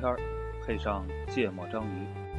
天儿，配上芥末章鱼。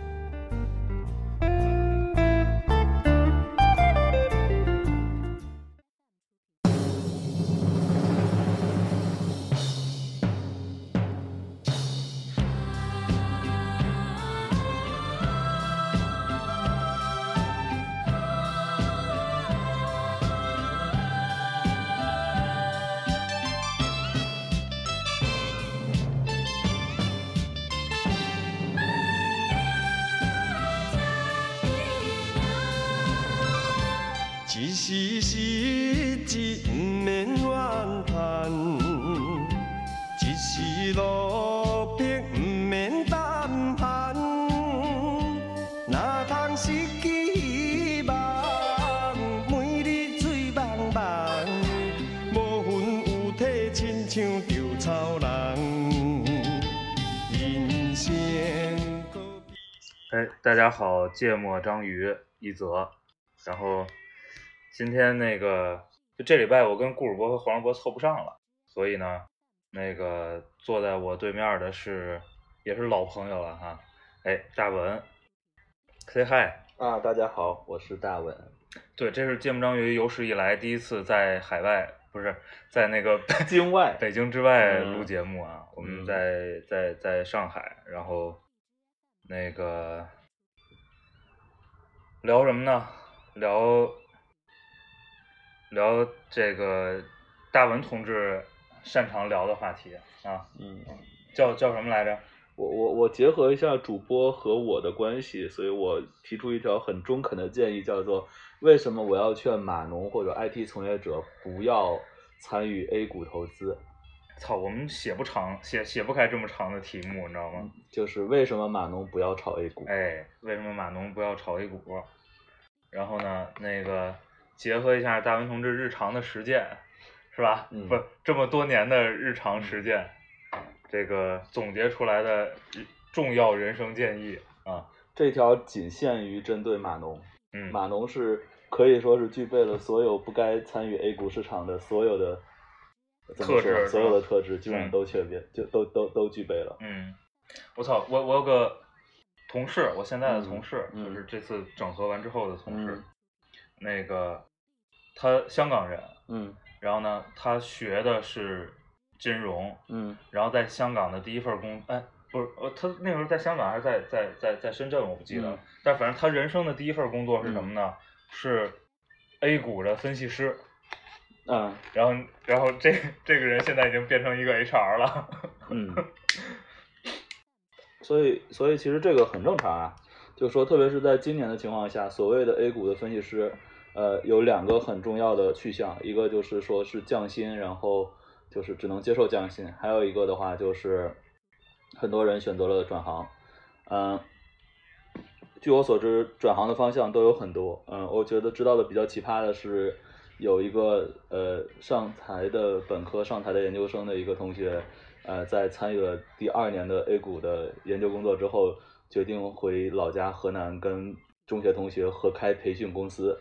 好，芥末章鱼一泽，然后今天那个就这礼拜我跟顾主播和黄世博凑不上了，所以呢，那个坐在我对面的是也是老朋友了哈，哎，大文，say hi，啊，大家好，我是大文。对，这是芥末章鱼有史以来第一次在海外，不是在那个京外北京之外嗯录节目啊，我们嗯。在在在上海，然后那个聊什么呢？聊聊这个大文同志擅长聊的话题啊，嗯，叫叫什么来着？我我我结合一下主播和我的关系，所以我提出一条很中肯的建议，叫做为什么我要劝码农或者 IT 从业者不要参与 A 股投资？操，我们写不长，写写不开这么长的题目，你知道吗？就是为什么码农不要炒 A 股？哎，为什么码农不要炒 A 股？然后呢，那个结合一下大文同志日常的实践，是吧？嗯不，这么多年的日常实践，这个总结出来的重要人生建议啊，这条仅限于针对码农，嗯，码农是可以说是具备了所有不该参与 A 股市场的所有的特质所有的特质基本嗯上都确备，就都都都具备了。嗯，我操，我我有个同事，我现在的嗯同事，嗯就是这次整合完之后的同事，嗯那个他香港人，嗯然后呢，他学的是金融，嗯然后在香港的第一份工，哎，不是，呃，他那时候在香港还是在在在在深圳，我不记得但反正他人生的第一份工作是什么呢？是 A 股的分析师。嗯然后，然后这这个人现在已经变成一个 HR 了。嗯，所以所以其实这个很正常啊，就说，特别是在今年的情况下，所谓的 A 股的分析师，呃，有两个很重要的去向，一个就是说是降薪，然后就是只能接受降薪，还有一个的话就是很多人选择了转行，嗯、据我所知，转行的方向都有很多。嗯，我觉得知道的比较奇葩的是，有一个呃上台的本科上台的研究生的一个同学，呃，在参与了第二年的 A 股的研究工作之后，决定回老家河南跟中学同学合开培训公司。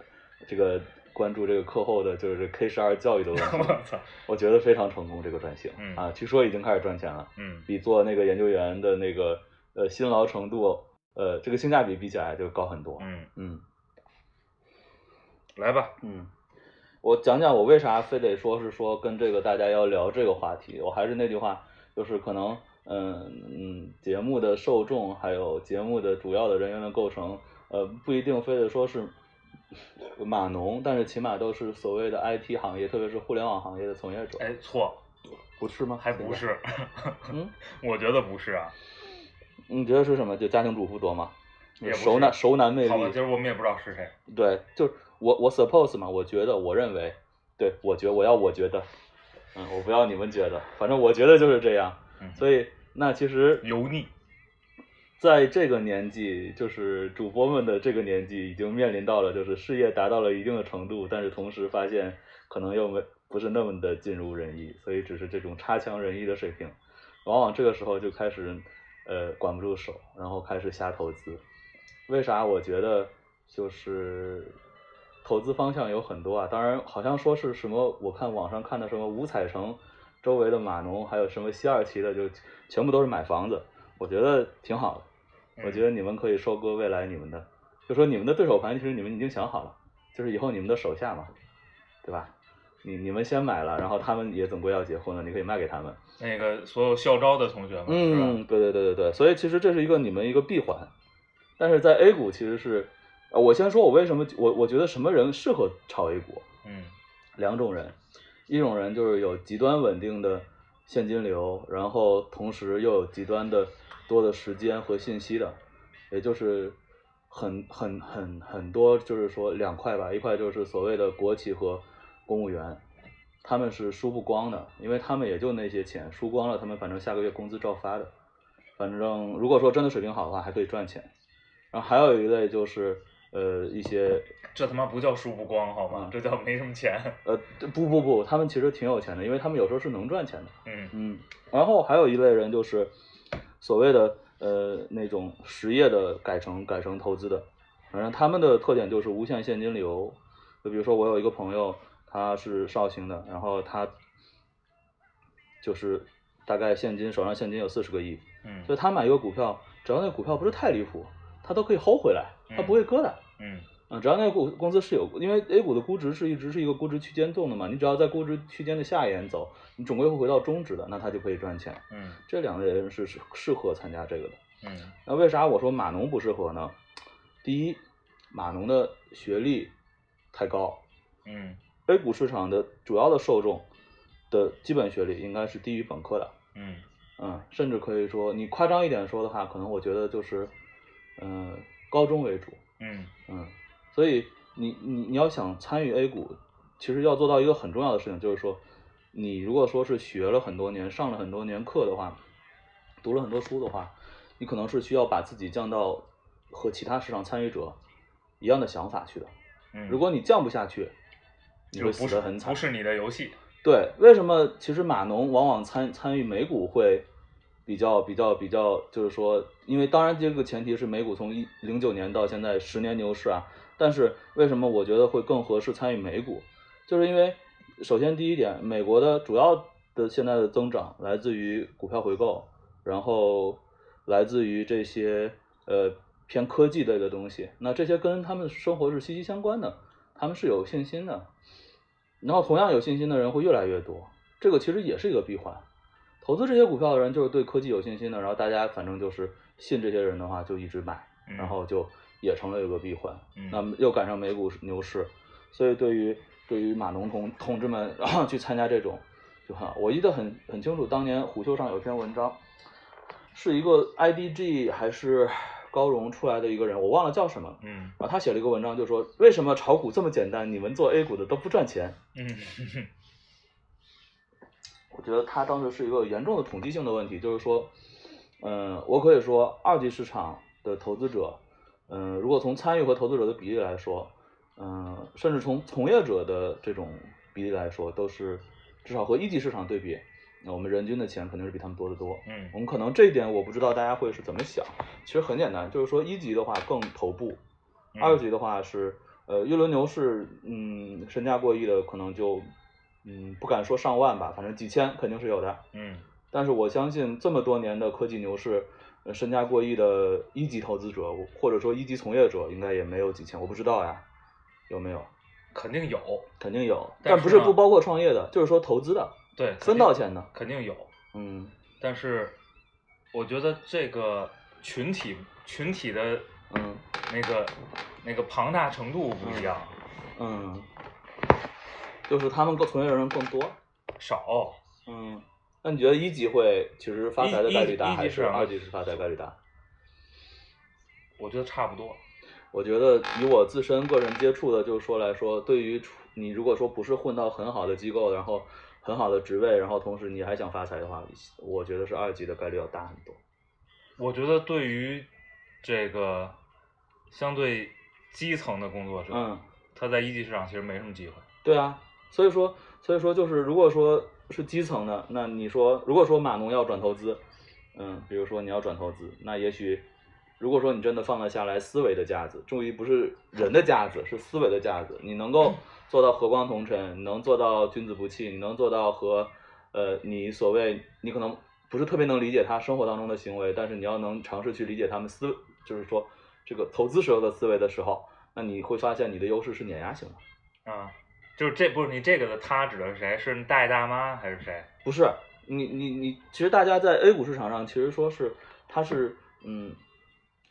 这个关注这个课后的就是 K 十二教育的问题，我操，我觉得非常成功这个转型。嗯啊，据说已经开始赚钱了。嗯比做那个研究员的那个呃辛劳程度，呃这个性价比比起来就高很多。嗯，嗯来吧。嗯，我讲讲我为啥非得说是说跟这个大家要聊这个话题。我还是那句话，就是可能嗯嗯节目的受众还有节目的主要的人员的构成，呃不一定非得说是码农，但是起码都是所谓的 IT 行业，特别是互联网行业的从业者。哎，错，不是吗？还不是。嗯，我觉得不是啊。你觉得是什么？就家庭主妇多吗？熟男熟男魅力。好吧，今儿我们也不知道是谁。对，就是我我 suppose 嘛，我觉得，我认为，对我觉我要我觉得，嗯，我不要你们觉得，反正我觉得就是这样。嗯，所以那其实油腻。在这个年纪，就是主播们的这个年纪，已经面临到了就是事业达到了一定的程度，但是同时发现可能又没不是那么的尽如人意，所以只是这种差强人意的水平，往往这个时候就开始呃管不住手，然后开始瞎投资。为啥？我觉得就是投资方向有很多啊，当然好像说是什么，我看网上看的什么五彩城周围的码农，还有什么西二旗的，就全部都是买房子。我觉得挺好的。我觉得你们可以收割未来你们的，就说你们的对手盘，其实你们已经想好了，就是以后你们的手下嘛，对吧？你你们先买了，然后他们也总归要结婚了，你可以卖给他们。那个所有校招的同学们，是嗯，吧？对对对对对，所以其实这是一个你们一个闭环，但是在 A 股其实是，呃，我先说我为什么我我觉得什么人适合炒 A 股，嗯两种人，一种人就是有极端稳定的现金流，然后同时又有极端的多的时间和信息的，也就是很很很很多，就是说两块吧，一块就是所谓的国企和公务员，他们是输不光的，因为他们也就那些钱，输光了，他们反正下个月工资照发的，反正如果说真的水平好的话，还可以赚钱。然后还有一类就是呃一些 这他妈不叫输不光好吗？嗯这叫没什么钱。呃不不不，他们其实挺有钱的，因为他们有时候是能赚钱的。嗯嗯，然后还有一类人就是所谓的呃那种实业的改成改成投资的，反正他们的特点就是无限现金流。就比如说我有一个朋友，他是绍兴的，然后他就是大概现金手上现金有四十个亿，嗯所以他买一个股票，只要那股票不是太离谱，他都可以 hold 回来，它不会割的。嗯嗯，只要那个股公司是有，因为 A 股的估值是一直是一个估值区间动的嘛，你只要在估值区间的下沿走，你总归会回到中值的，那它就可以赚钱。嗯这两类人是适适合参加这个的。嗯那为啥我说码农不适合呢？第一，码农的学历太高嗯，A 股市场的主要的受众的基本学历应该是低于本科的。嗯嗯，甚至可以说，你夸张一点说的话，可能我觉得就是，嗯、高中为主。嗯嗯，所以你你你要想参与 A 股，其实要做到一个很重要的事情，就是说，你如果说是学了很多年、上了很多年课的话，读了很多书的话，你可能是需要把自己降到和其他市场参与者一样的想法去的。嗯，如果你降不下去，你会死得很惨不。是你的游戏。对，为什么其实码农往往参参与美股会比较比较比较，就是说，因为当然这个前提是美股从一零九年到现在十年牛市啊，但是为什么我觉得会更合适参与美股，就是因为首先第一点，美国的主要的现在的增长来自于股票回购，然后来自于这些呃偏科技类的东西，那这些跟他们生活是息息相关的，他们是有信心的。然后同样有信心的人会越来越多，这个其实也是一个闭环。投资这些股票的人就是对科技有信心的，然后大家反正就是信这些人的话就一直买，嗯然后就也成了一个闭环。嗯那么又赶上美股牛市，所以对于对于码农同同志们，然后去参加这种就很好。我记得很很清楚，当年虎嗅上有一篇文章，是一个 IDG 还是高融出来的一个人，我忘了叫什么。嗯然后他写了一个文章，就说为什么炒股这么简单，你们做 A 股的都不赚钱？嗯我觉得它当时是一个严重的统计性的问题，就是说，嗯，我可以说二级市场的投资者，嗯，如果从参与和投资者的比例来说，嗯，甚至从从业者的这种比例来说，都是至少和一级市场对比，那我们人均的钱肯定是比他们多得多。嗯我们可能这一点我不知道大家会是怎么想，其实很简单，就是说一级的话更头部，嗯二级的话是呃一轮牛市，嗯，身价过亿的可能就嗯不敢说上万吧，反正几千肯定是有的。嗯但是我相信这么多年的科技牛市，呃身价过亿的一级投资者或者说一级从业者应该也没有几千，我不知道呀，有没有？肯定有，肯定有，但但不是不包括创业的，就是说投资的对，分到钱的，肯定有，嗯但是我觉得这个群体群体的嗯那个那个庞大程度不一样，嗯，就是他们更从业人更多。少，嗯，那你觉得一级会其实发财的概率大，还是二级是发财概率大？我觉得差不多。我觉得以我自身个人接触的，就是说来说，对于你如果说不是混到很好的机构，然后很好的职位，然后同时你还想发财的话，我觉得是二级的概率要大很多。我觉得对于这个相对基层的工作者，嗯，他在一级市场其实没什么机会。对啊，所以说，所以说就是如果说是基层的，那你说如果说码农要转投资，嗯，比如说你要转投资，那也许如果说你真的放得下来思维的架子，注意不是人的架子，是思维的架子，你能够做到和光同尘，你能做到君子不器，你能做到和呃你所谓你可能不是特别能理解他生活当中的行为，但是你要能尝试去理解他们思，就是说这个投资时候的思维的时候，那你会发现你的优势是碾压型的。啊，就是这不是你这个的他指的是谁？是大爷大妈还是谁？不是你你你，其实大家在 A 股市场上，其实说是它是嗯，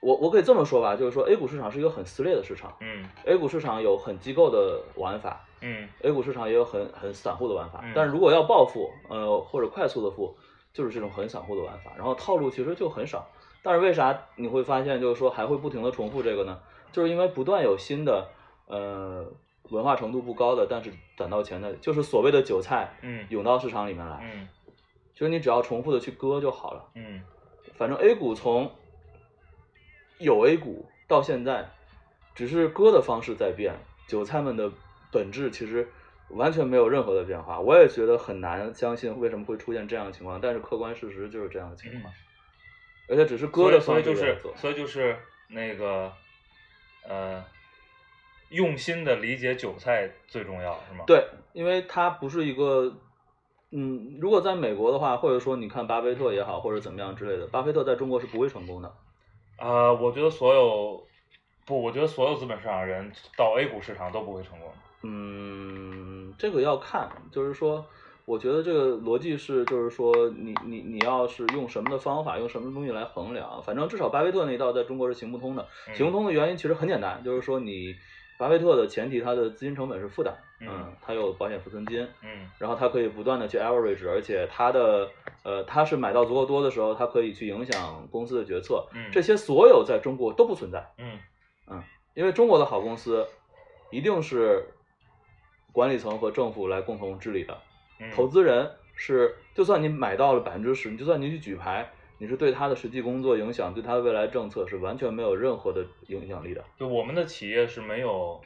我我可以这么说吧，就是说 A 股市场是一个很撕裂的市场嗯，A 股市场有很机构的玩法嗯，A 股市场也有很很散户的玩法嗯，但是如果要暴富，呃或者快速的富，就是这种很散户的玩法，然后套路其实就很少。但是为啥你会发现就是说还会不停的重复这个呢？就是因为不断有新的呃文化程度不高的，但是攒到钱的，就是所谓的韭菜嗯涌到市场里面来。嗯就是你只要重复的去割就好了。嗯反正 A 股从有 A 股到现在，只是割的方式在变，韭菜们的本质其实完全没有任何的变化。我也觉得很难相信为什么会出现这样的情况，但是客观事实就是这样的情况，而且只是割的方所以就是式。所以就是那个呃，用心的理解韭菜最重要是吗？，对，因为它不是一个。嗯，如果在美国的话，或者说你看巴菲特也好，或者怎么样之类的，巴菲特在中国是不会成功的。呃，我觉得所有不，我觉得所有资本市场人到 A 股市场都不会成功。嗯，这个要看，就是说，我觉得这个逻辑是，就是说你，你你要是用什么的方法，用什么东西来衡量，反正至少巴菲特那一道在中国是行不通的。嗯行不通的原因其实很简单，就是说你巴菲特的前提，他的资金成本是负担，嗯他有保险浮存金，嗯然后他可以不断的去 average，而且他的呃，他是买到足够多的时候，他可以去影响公司的决策，嗯这些所有在中国都不存在。嗯因为中国的好公司一定是管理层和政府来共同治理的，嗯，投资人是就算你买到了百分之十，你就算你去举牌，你是对他的实际工作影响，对他的未来政策是完全没有任何的影响力的。就我们的企业是没有。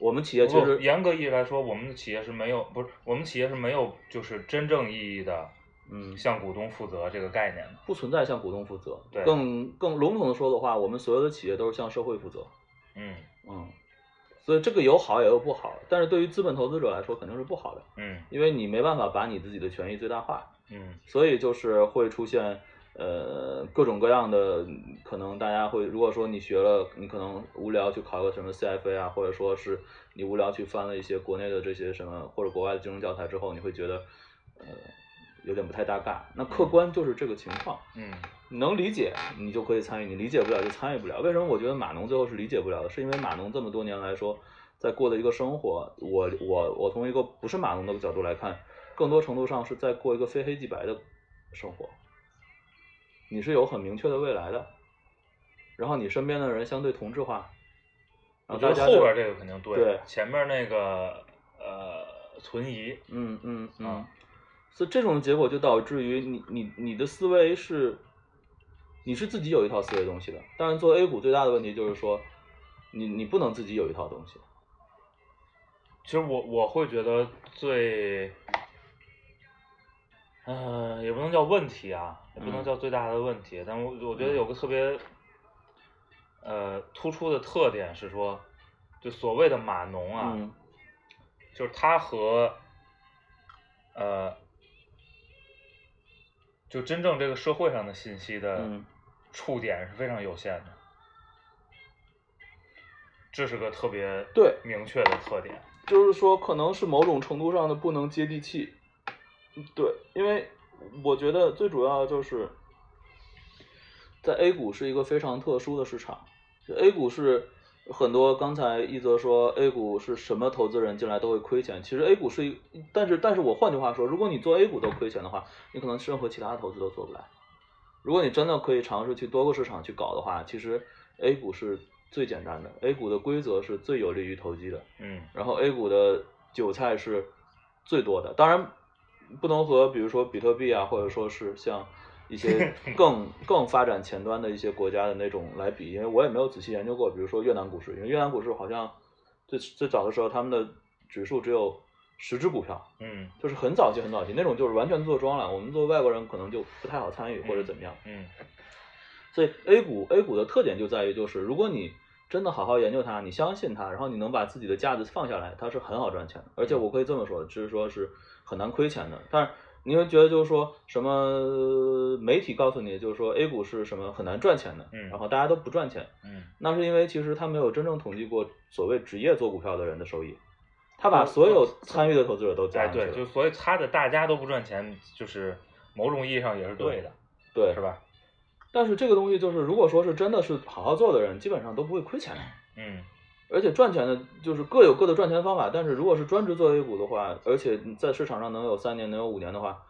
我们企业其不实严格意义来说，我们的企业是没有，不是我们企业是没有，就是真正意义的嗯向股东负责这个概念的。不存在向股东负责，对更更笼统的说的话，我们所有的企业都是向社会负责。嗯嗯，所以这个有好也有不好，但是对于资本投资者来说肯定是不好的，嗯因为你没办法把你自己的权益最大化。嗯所以就是会出现呃各种各样的可能，大家会如果说你学了，你可能无聊去考个什么 CFA 啊，或者说是你无聊去翻了一些国内的这些什么或者国外的金融教材之后，你会觉得呃有点不太搭嘎。那客观就是这个情况，嗯能理解你就可以参与，你理解不了就参与不了。为什么我觉得码农最后是理解不了的？是因为码农这么多年来说，在过的一个生活，我我我从一个不是码农的角度来看，更多程度上是在过一个非黑即白的生活。你是有很明确的未来的，然后你身边的人相对同质化，然后大家就后边这个肯定对，对前面那个呃存疑，嗯嗯嗯啊，所以这种结果就导致于你你你的思维是，你是自己有一套思维东西的，但是做 A 股最大的问题就是说，你你不能自己有一套东西，其实我我会觉得最，呃，也不能叫问题啊，也不能嗯。叫最大的问题，但我我觉得有个特别，呃，突出的特点是说，就所谓的码农啊，嗯就是他和，呃，就真正这个社会上的信息的嗯。触点是非常有限的，这是个特别对。明确的特点。就是说可能是某种程度上的不能接地气，对，因为我觉得最主要就是在 A 股是一个非常特殊的市场就，A 股是很多刚才一泽说 A 股是什么投资人进来都会亏钱，其实 A 股是一，但是但是我换句话说，如果你做 A 股都亏钱的话，你可能任何其他的投资都做不来。如果你真的可以尝试去多个市场去搞的话，其实 A 股是最简单的，A 股的规则是最有利于投机的。嗯然后 A 股的韭菜是最多的，当然不能和比如说比特币啊，或者说是像一些 更更发展前端的一些国家的那种来比，因为我也没有仔细研究过，比如说越南股市，因为越南股市好像最最早的时候他们的指数只有十只股票，嗯。就是很早期很早期那种就是完全做庄了，我们作为外国人可能就不太好参与或者怎么样。嗯。所以 A 股 A 股的特点就在于，就是如果你真的好好研究它，你相信它，然后你能把自己的架子放下来，它是很好赚钱的。而且我可以这么说，就是说是很难亏钱的。但是你会觉得就是说什么呃媒体告诉你就是说 A 股是什么很难赚钱的，嗯然后大家都不赚钱，嗯，那是因为其实他没有真正统计过所谓职业做股票的人的收益，他把哦所有参与的投资者都加哎对，上去了，就所以他的大家都不赚钱，就是某种意义上也是对的，对是？吧？但是这个东西就是，如果说是真的是好好做的人，基本上都不会亏钱的。嗯而且赚钱的，就是各有各的赚钱方法。但是如果是专职做 A 股的话，而且在市场上能有三年、能有五年的话，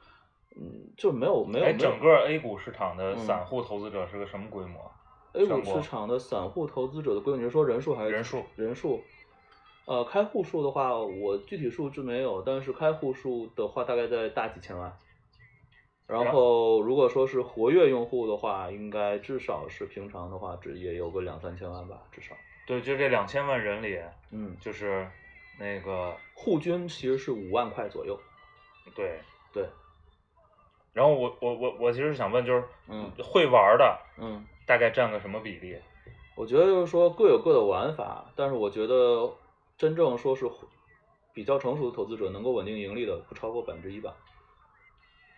嗯，就没有没有哎，整个 A 股市场的嗯散户投资者是个什么规模？A 股市场的散户投资者的规模，你是说人数还是人数？人数，呃，开户数的话，我具体数字没有，但是开户数的话，大概在大几千万。然后，如果说是活跃用户的话，应该至少是平常的话，只也有个两三千万吧，至少。对，就这两千万人里，嗯，就是那个户均其实是五万块左右。对。对，然后我我我我其实想问，就是嗯会玩的嗯，大概占个什么比例？我觉得就是说各有各的玩法，但是我觉得真正说是比较成熟的投资者能够稳定盈利的，不超过百分之一吧，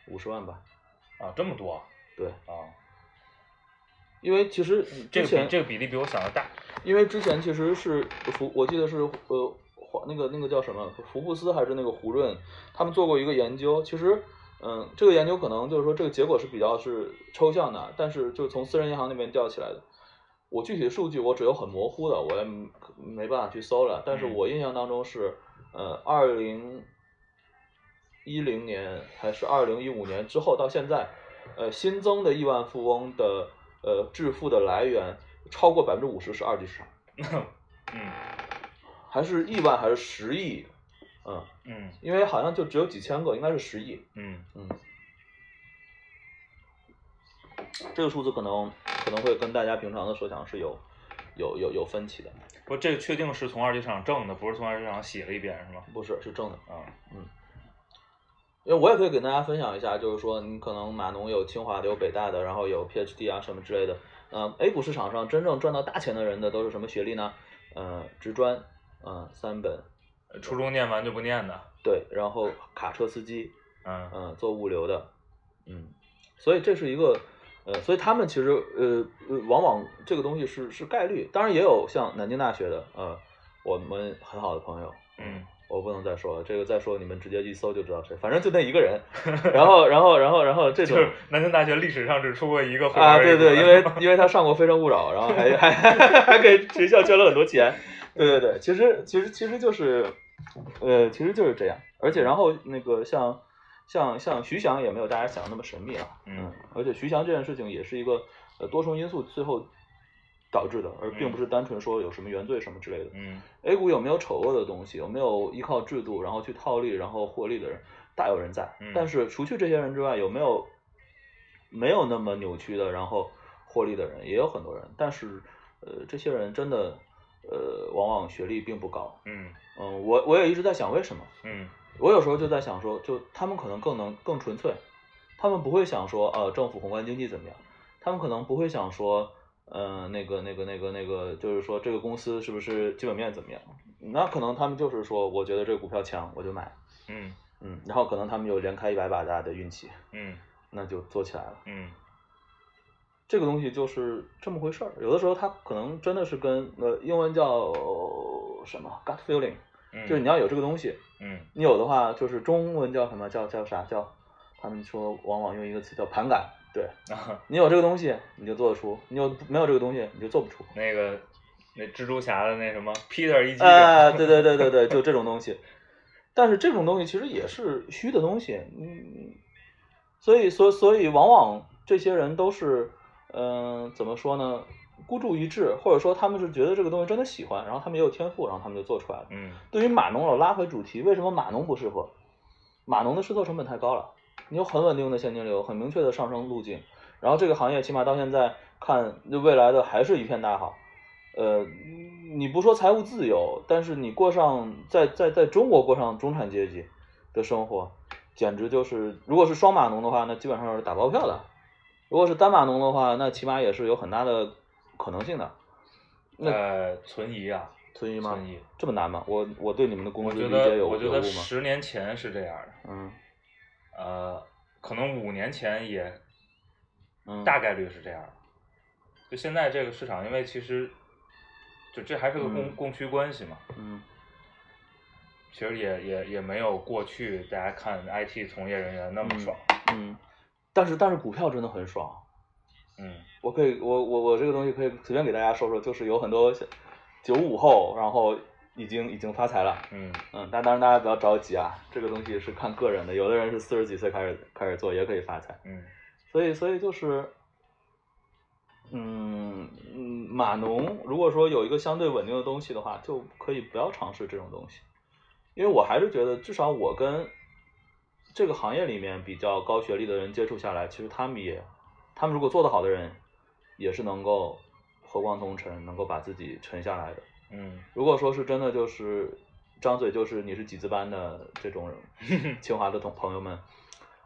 五十万吧。啊，这么多对，啊！因为其实这个比之前这个比例比我想的大。因为之前其实是福，我记得是呃，华那个那个叫什么福布斯还是那个胡润，他们做过一个研究。其实，嗯，这个研究可能就是说这个结果是比较是抽象的，但是就是从私人银行那边调起来的。我具体的数据我只有很模糊的，我也没办法去搜了。但是嗯我印象当中是，呃，二零一零年还是二零一五年之后到现在，呃，新增的亿万富翁的呃致富的来源超过百分之五十是二级市场，嗯还是亿万还是十亿？嗯，嗯因为好像就只有几千个，应该是十亿。嗯嗯，这个数字可能可能会跟大家平常的设想是有有有有分歧的，不，这个确定是从二级市场挣的，不是从二级市场洗了一遍，是吗？不是是挣的。啊，因为我也可以给大家分享一下，就是说你可能码农有清华的，有北大的，然后有 PhD 啊什么之类的。嗯、a 股市场上真正赚到大钱的人的都是什么学历呢？呃，职专，嗯、三本，初中念完就不念的。对，然后卡车司机，嗯嗯、做物流的，嗯，所以这是一个，呃，所以他们其实呃呃，往往这个东西是是概率，当然也有像南京大学的，呃，我们很好的朋友，嗯我不能再说了，这个再说你们直接一搜就知道谁，反正就那一个人，然后然后然后然后这种就是南京大学历史上只出过一个啊，对对，因为因为他上过《非诚勿扰》，然后还还还给学校捐了很多钱。对对对，其实其实其实就是，呃，其实就是这样。而且然后那个像像像徐翔也没有大家想的那么神秘啊，嗯，而且徐翔这件事情也是一个呃多重因素最后导致的，而并不是单纯说有什么原罪什么之类的。嗯 A 股有没有丑恶的东西？有没有依靠制度然后去套利然后获利的人？大有人在。嗯但是除去这些人之外，有没有没有那么扭曲的然后获利的人？也有很多人。但是呃，这些人真的呃，往往学历并不高。嗯嗯，我我也一直在想为什么。嗯我有时候就在想说，就他们可能更能更纯粹，他们不会想说呃政府宏观经济怎么样，他们可能不会想说呃那个那个那个那个，就是说这个公司是不是基本面怎么样，那可能他们就是说我觉得这个股票强我就买，嗯。嗯，然后可能他们有连开一百把大的运气，嗯。那就做起来了。嗯。这个东西就是这么回事儿，有的时候它可能真的是跟呃英文叫呃什么？Gut feeling，嗯，就是你要有这个东西，嗯。你有的话，就是中文叫什么？叫叫啥？叫？他们说往往用一个词叫盘感，对 啊，你有这个东西你就做得出，你有没有这个东西你就做不出。那个那蜘蛛侠的那什么 Peter 一 击啊，对对对对对，就这种 东西。但是这种东西其实也是虚的东西，嗯，所以所所以往往这些人都是，嗯、怎么说呢？孤注一掷，或者说他们是觉得这个东西真的喜欢，然后他们也有天赋，然后他们就做出来了。嗯对于码农，我拉回主题，为什么码农不适合？码农的试错成本太高了，你有很稳定的现金流，很明确的上升路径，然后这个行业起码到现在看，未来的还是一片大好。呃，你不说财务自由，但是你过上在在在中国过上中产阶级的生活，简直就是，如果是双码农的话，那基本上是打包票的；如果是单码农的话，那起码也是有很大的可能性的。那呃存疑啊，存疑吗？存疑。这么难吗？我我对你们的工我觉资理解有得我觉得有误吗？十年前是这样的，嗯呃，可能五年前也嗯，大概率是这样的。就现在这个市场，因为其实就这还是个供、嗯供需关系嘛，嗯其实也也也没有过去大家看 IT 从业人员那么嗯爽。嗯，但是但是股票真的很爽。嗯我可以，我我我这个东西可以随便给大家说说，就是有很多九五后，然后已经已经发财了，嗯嗯，但当然大家不要着急啊，这个东西是看个人的，有的人是四十几岁开始开始做也可以发财，嗯所以所以就是，嗯嗯，码农如果说有一个相对稳定的东西的话，就可以不要尝试这种东西，因为我还是觉得，至少我跟这个行业里面比较高学历的人接触下来，其实他们也，他们如果做得好的人，也是能够和光同尘，能够把自己沉下来的。嗯。如果说是真的就是张嘴就是你是几字班的这种 清华的同朋友们，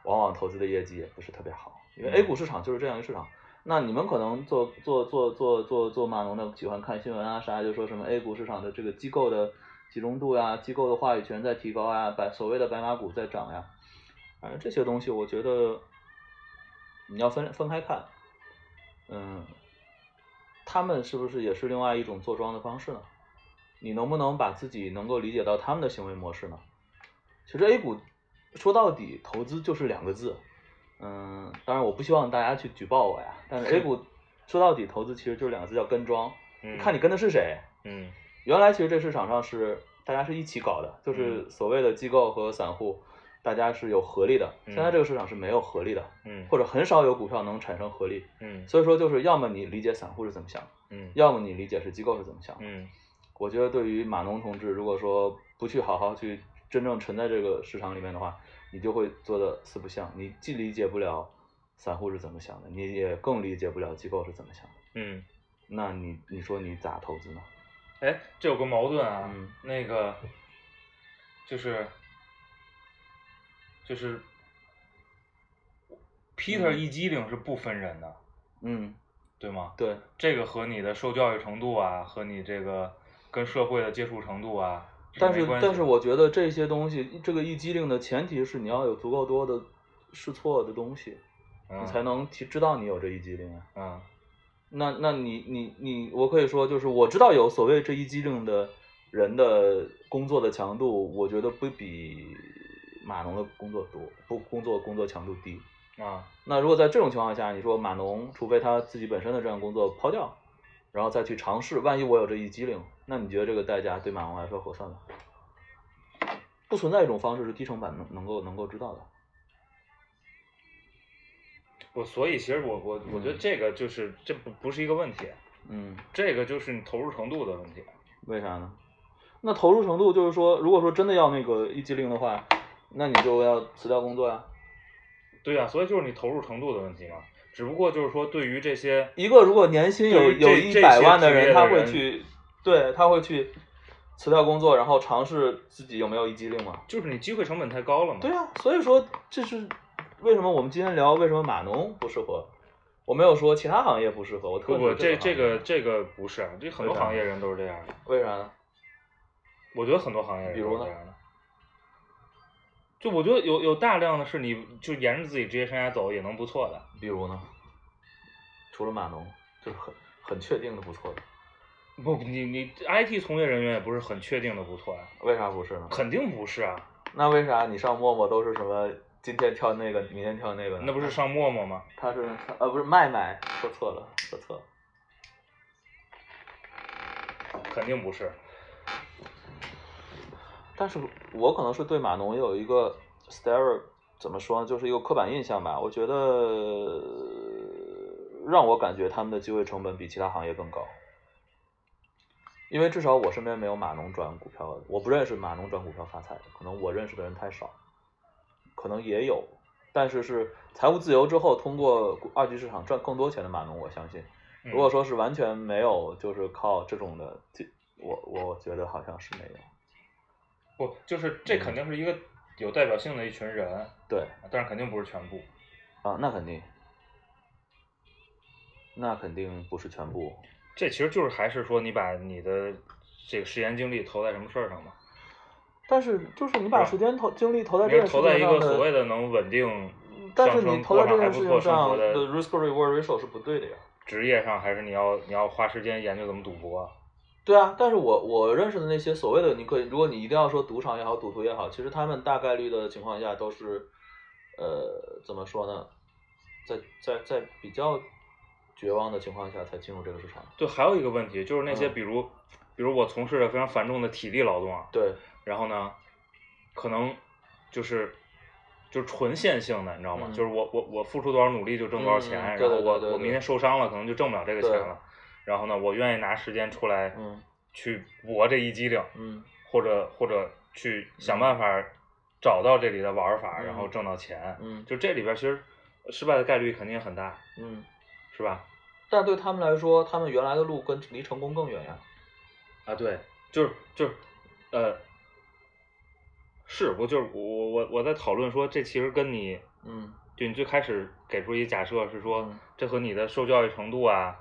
往往投资的业绩也不是特别好，因为嗯。A 股市场就是这样一个市场。那你们可能做做做做做做码农的喜欢看新闻啊啥，就说什么 A 股市场的这个机构的集中度呀、机构的话语权在提高啊，白所谓的白马股在涨呀，反正这些东西我觉得你要分分开看，嗯，他们是不是也是另外一种做庄的方式呢？你能不能把自己能够理解到他们的行为模式呢？其实 A 股说到底，投资就是两个字。嗯，当然我不希望大家去举报我呀，但是 A 股 说到底，投资其实就是两个字，叫跟庄。嗯，看你跟的是谁。嗯原来其实这市场上是大家是一起搞的，就是所谓的机构和散户，大家是有合力的。嗯现在这个市场是没有合力的，嗯或者很少有股票能产生合力。嗯所以说，就是要么你理解散户是怎么想，嗯要么你理解是机构是怎么想。嗯我觉得对于码农同志，如果说不去好好去真正沉在这个市场里面的话，你就会做的四不像。你既理解不了散户是怎么想的，你也更理解不了机构是怎么想的。嗯，那你你说你咋投资呢？哎，这有个矛盾啊，嗯那个就是就是。Peter 嗯一激灵是不分人的，嗯，对吗？对，这个和你的受教育程度啊，和你这个跟社会的接触程度啊，但是但是我觉得这些东西，这个易机灵的前提是你要有足够多的试错的东西，嗯你才能提知道你有这一机灵啊。嗯那那你你你，我可以说就是我知道有所谓这一机灵的人的工作的强度，我觉得不比码农的工作多，不工作工作强度低。啊那如果在这种情况下，你说码农，除非他自己本身的这样工作抛掉，然后再去尝试，万一我有这一机灵，那你觉得这个代价对码农来说合算吗？不存在一种方式是低成本能能够能够知道的。我所以其实我我我觉得嗯这个就是这不不是一个问题，嗯，这个就是你投入程度的问题。为啥呢？那投入程度就是说，如果说真的要那个一机灵的话，那你就要辞掉工作呀。对呀、所以就是你投入程度的问题嘛。只不过就是说，对于这些一个如果年薪有有一百万这些职业人，他会去，对他会去辞掉工作，然后尝试自己有没有一机灵嘛？就是你机会成本太高了嘛。对啊，所以说这是为什么我们今天聊为什么码农不适合。我没有说其他行业不适合，我特不不，指这这这个这个不是，啊这很多行业人都是这样的。为啥呢？我觉得很多行业人比如呢都是这样的。就我觉得有有大量的是你就沿着自己职业生涯走也能不错的。比如呢？除了码农，就是很很确定的不错的，不，你你 IT 从业人员也不是很确定的不错呀、为啥不是呢？肯定不是啊，那为啥你上陌陌都是什么今天跳那个，明天跳那个呢？那不是上陌陌吗？他是呃不是麦麦，说错了，说错了。肯定不是。但是我可能是对码农有一个 stereo 怎么说呢，就是一个刻板印象吧。我觉得让我感觉他们的机会成本比其他行业更高，因为至少我身边没有码农转股票的，我不认识码农转股票发财的，可能我认识的人太少，可能也有，但是是财务自由之后通过二级市场赚更多钱的码农，我相信。嗯如果说是完全没有，就是靠这种的，这我我觉得好像是没有。不，就是这肯定是一个有代表性的一群人，对，但是肯定不是全部。啊，那肯定，那肯定不是全部。这其实就是还是说你把你的这个时间精力投在什么事儿上嘛？但是就是你把时间投精力投在这投在一个所谓的能稳定但是你投在这件事情上的的 risk reward ratio 是不对的呀。职业上，还是你要你要花时间研究怎么赌博啊？对啊，但是我我认识的那些所谓的，你可以，如果你一定要说赌场也好，赌徒也好，其实他们大概率的情况下都是，呃，怎么说呢，在在在比较绝望的情况下才进入这个市场。对，还有一个问题就是那些嗯比如，比如我从事着非常繁重的体力劳动啊，对，然后呢，可能就是就是纯线性的，你知道吗？嗯就是我我我付出多少努力就挣多少钱，嗯然后我我明天受伤了，可能就挣不了这个钱对了。然后呢，我愿意拿时间出来嗯去搏这一激灵，嗯或者或者去想办法找到这里的玩法，嗯然后挣到钱。嗯就这里边其实失败的概率肯定很大，嗯，是吧？但对他们来说，他们原来的路跟离成功更远呀。啊，对，就是就是，呃，是我就是我我我我在讨论说，这其实跟你嗯就你最开始给出一假设是说嗯，这和你的受教育程度啊，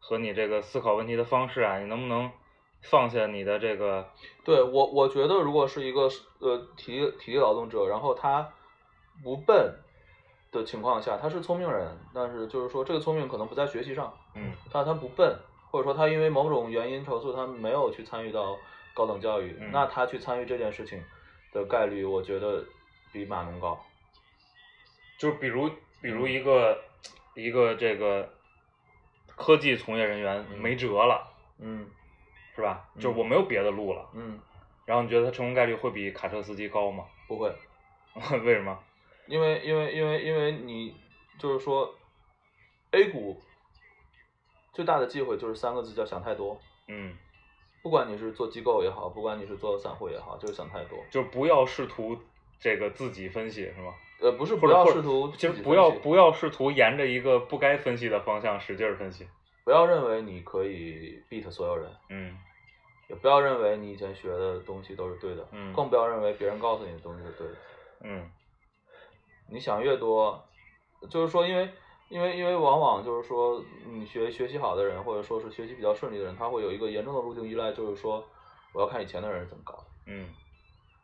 和你这个思考问题的方式啊，你能不能放下你的这个对我，我觉得如果是一个呃体力体力劳动者，然后他不笨的情况下，他是聪明人，但是就是说这个聪明可能不在学习上，嗯但他不笨，或者说他因为某种原因投诉他没有去参与到高等教育，嗯那他去参与这件事情的概率，我觉得比马农高。就比如比如嗯一个、一个这个科技从业人员嗯没辙了，嗯是吧？嗯就是我没有别的路了，嗯，然后你觉得他成功概率会比卡车司机高吗？不会，为什么？因为因为因为因为你就是说，A 股最大的忌讳就是三个字叫想太多。嗯，不管你是做机构也好，不管你是做散户也好，就是想太多。就不要试图这个自己分析，是吗？呃，不是不要试图其实不要不要试图沿着一个不该分析的方向使劲儿分析。不要认为你可以 beat 所有人，嗯也不要认为你以前学的东西都是对的，嗯更不要认为别人告诉你的东西是对的。嗯你想越多，就是说，因为因为因为往往就是说，你学学习好的人，或者说是学习比较顺利的人，他会有一个严重的路径依赖，就是说，我要看以前的人是怎么搞的。嗯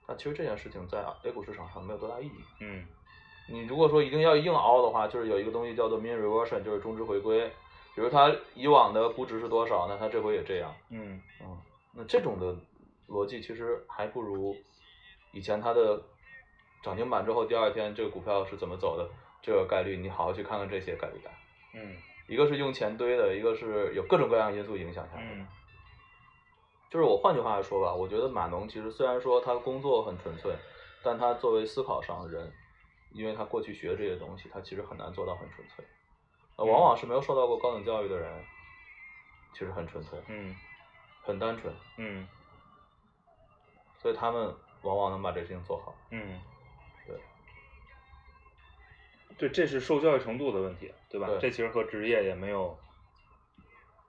但其实这件事情在 A 股市场上没有多大意义。嗯你如果说一定要硬凹的话，就是有一个东西叫做 mean reversion，就是中值回归。比如它以往的估值是多少，那它这回也这样。嗯嗯，那这种的逻辑其实还不如以前它的涨停板之后第二天这个股票是怎么走的，这个概率你好好去看看这些概率单。嗯一个是用钱堆的，一个是有各种各样因素影响下来的。嗯就是我换句话来说吧，我觉得码农其实虽然说他工作很纯粹，但他作为思考上的人，因为他过去学这些东西，他其实很难做到很纯粹。呃，往往是没有受到过高等教育的人，其实很纯粹，嗯很单纯，嗯所以他们往往能把这事情做好。嗯，对，对，这是受教育程度的问题，对吧？对这其实和职业也没有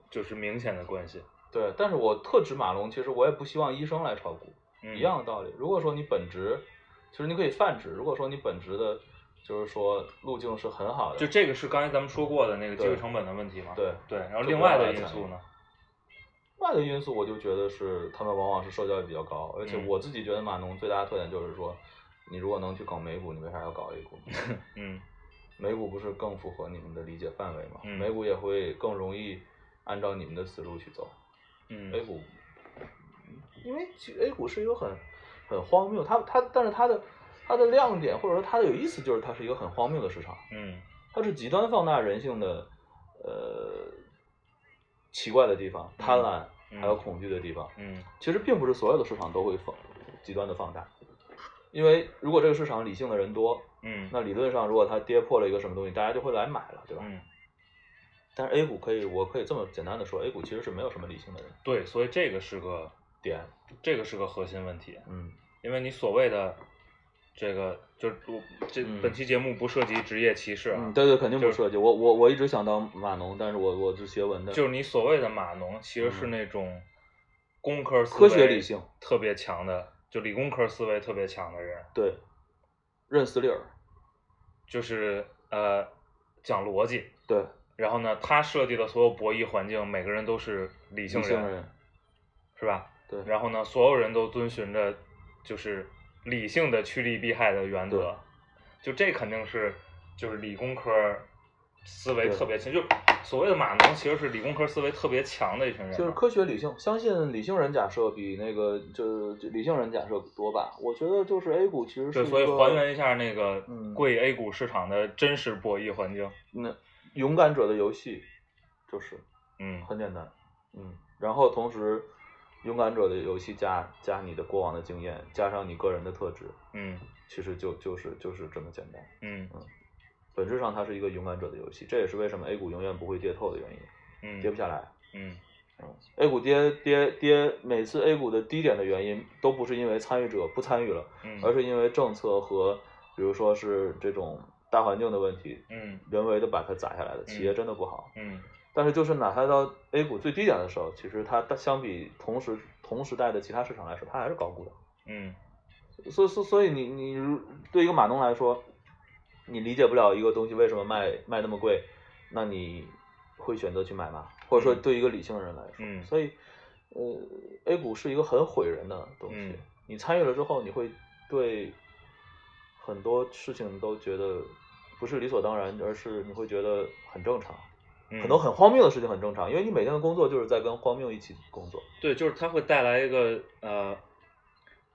就是明显的关系。对，但是我特指马龙，其实我也不希望医生来炒股，嗯一样的道理。如果说你本职，其实你可以泛指，如果说你本职的，就是说路径是很好的，就这个是刚才咱们说过的那个机会成本的问题嘛？对对，然后另外的因素呢？另外的因素，我就觉得是他们往往是受教育比较高，而且嗯我自己觉得马农最大的特点就是说，你如果能去搞美股，你为啥要搞 A 股？嗯美股不是更符合你们的理解范围吗？嗯美股也会更容易按照你们的思路去走。嗯 A 股，因为 A 股是一个很很荒谬，它它但是它的它的亮点或者说它的有意思就是它是一个很荒谬的市场，嗯它是极端放大人性的呃奇怪的地方，贪婪嗯还有恐惧的地方。嗯其实并不是所有的市场都会放极端的放大，因为如果这个市场理性的人多，嗯那理论上如果它跌破了一个什么东西，大家就会来买了，对吧？嗯，但是 A 股可以，我可以这么简单的说，A 股其实是没有什么理性的人对，所以这个是个点，这个是个核心问题，嗯因为你所谓的这个就是我这嗯本期节目不涉及职业歧视啊，嗯，对对，肯定不就是涉及。我我我一直想当码农，但是我我是学文的，就是你所谓的码农，其实是嗯那种工科思科学理性特别强的，就理工科思维特别强的人，对，认死理儿，就是呃讲逻辑，对，然后呢，他设计的所有博弈环境，每个人都是理性人，性人，是吧？对，然后呢，所有人都遵循着就是理性的趋利避害的原则，就这肯定是就是理工科思维特别强，就所谓的码农其实是理工科思维特别强的一群人，就是科学理性，相信理性人假设比那个就是理性人假设多吧。我觉得就是 A 股其实是对，所以还原一下那个嗯。贵 A 股市场的真实博弈环境，那勇敢者的游戏，就是嗯。很简单，嗯，然后同时勇敢者的游戏加加你的过往的经验，加上你个人的特质，嗯。其实就就是就是这么简单。嗯。嗯本质上它是一个勇敢者的游戏，这也是为什么 A 股永远不会跌透的原因，嗯，跌不下来。嗯嗯 A 股跌跌跌，每次 A 股的低点的原因都不是因为参与者不参与了，嗯，而是因为政策和比如说是这种大环境的问题，嗯人为的把它砸下来的。企业真的不好，嗯但是就是哪怕到 A 股最低点的时候，其实它相比同时同时代的其他市场来说，它还是高估的。嗯所以所所以你你如对一个码农来说，你理解不了一个东西为什么卖卖那么贵，那你会选择去买吗？或者说嗯对一个理性的人来说，嗯所以呃，A 股是一个很毁人的东西。嗯你参与了之后，你会对很多事情都觉得不是理所当然，而是你会觉得很正常。嗯，很多很荒谬的事情很正常，因为你每天的工作就是在跟荒谬一起工作。对，就是它会带来一个呃，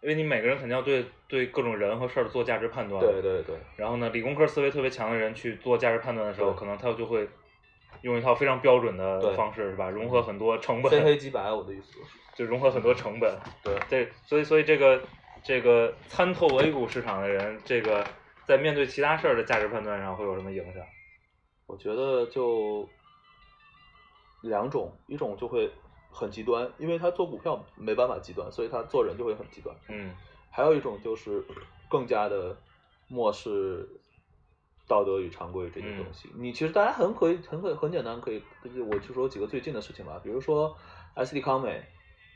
因为你每个人肯定要对对各种人和事儿做价值判断，对对对，然后呢，理工科思维特别强的人去做价值判断的时候，可能他就会用一套非常标准的方式，是吧？融合很多成本非黑本，即白，我的意思是。就融合很多成本。对，这所以所以这个这个参透 A 股市场的人，这个在面对其他事儿的价值判断上会有什么影响？我觉得就两种，一种就会很极端，因为他做股票没办法极端，所以他做人就会很极端。嗯还有一种就是更加的漠视道德与常规这些东西。你其实大家很可以很可很简单可以，就是我就说几个最近的事情吧，比如说 SD 康美，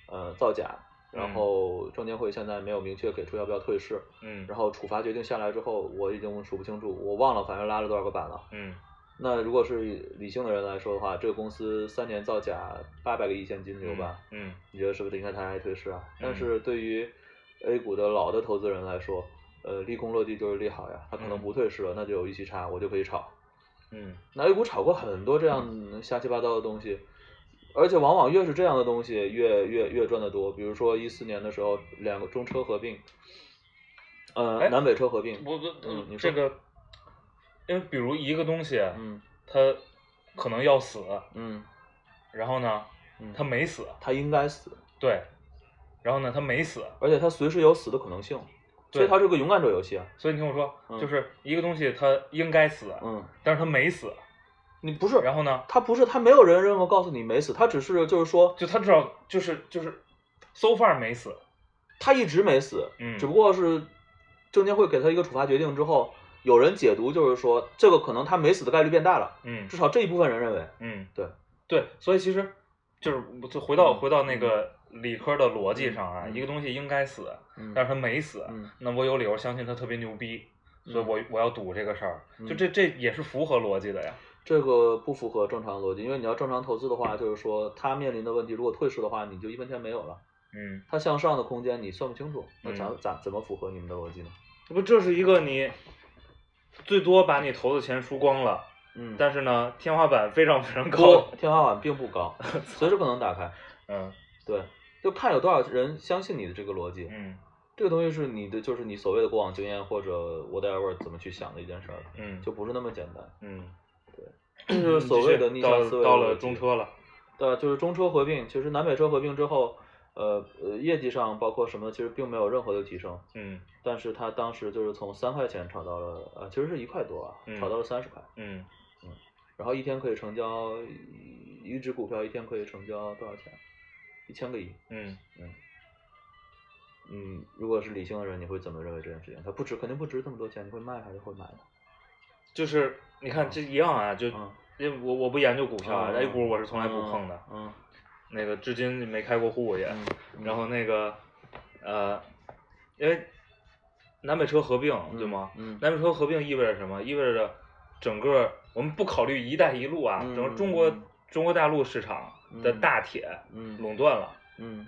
呃造假，然后证监会现在没有明确给出要不要退市，嗯然后处罚决定下来之后，我已经数不清楚，我忘了，反正拉了多少个板了。嗯那如果是理性的人来说的话，这个公司三年造假八百个亿现金流吧，嗯你觉得是不是应该它来退市啊？嗯但是对于 A 股的老的投资人来说，呃，利空落地就是利好呀，它可能嗯不退市了，那就有预期差，我就可以炒。嗯那 A 股炒过很多这样瞎七八糟的东西，而且往往越是这样的东西，越越越赚得多。比如说一四年的时候，两个中车合并，呃，哎南北车合并，我我嗯你说这个，因为比如一个东西，嗯它可能要死，嗯，然后呢，嗯它没死，它应该死，对，然后呢，它没死，而且它随时有死的可能性，所以对它是个勇敢者游戏啊。所以你听我说，嗯就是一个东西它应该死，嗯，但是它没死，你不是，然后呢，他不是，他没有人任何告诉你没死，他只是就是说就它至少就是就是 so far 没死，他一直没死，嗯只不过是证监会给他一个处罚决定之后，有人解读就是说这个可能他没死的概率变大了，嗯至少这一部分人认为，嗯，对对，所以其实就是就回到嗯回到那个理科的逻辑上啊，嗯一个东西应该死，嗯但是他没死，嗯那我有理由相信他特别牛逼，所以我我要赌这个事儿，嗯就这这也是符合逻辑的呀。这个不符合正常逻辑，因为你要正常投资的话，就是说他面临的问题，如果退市的话，你就一分钱没有了，嗯，他向上的空间你算不清楚，那咱咋咋怎么符合你们的逻辑呢？这不这是一个你最多把你投的钱输光了，嗯，但是呢天花板非常非常高。天花板并不高，随时可能打开，嗯。对，就看有多少人相信你的这个逻辑，嗯。这个东西是你的，就是你所谓的过往经验或者 whatever 怎么去想的一件事儿，嗯。就不是那么简单。嗯，这 就是所谓的逆向思维的到了中车了。对，就是中车合并，其实南北车合并之后，呃呃，业绩上包括什么，其实并没有任何的提升，嗯但是他当时就是从三块钱炒到了，呃，其实是一块多啊，嗯炒到了三十块，嗯嗯然后一天可以成交一一只股票一天可以成交多少钱？一千个亿。嗯嗯嗯，如果是理性的人，你会怎么认为这件事情？它不值，肯定不值这么多钱，你会卖还是会买的？就是你看这一样啊，就嗯因为我我不研究股票啊嗯，A 股我是从来不碰的，嗯那个至今没开过户也。然后那个呃，因为南北车合并对吗？嗯南北车合并意味着什么？意味着整个我们不考虑“一带一路”啊，嗯整个中国嗯中国大陆市场的嗯大铁嗯垄断了，嗯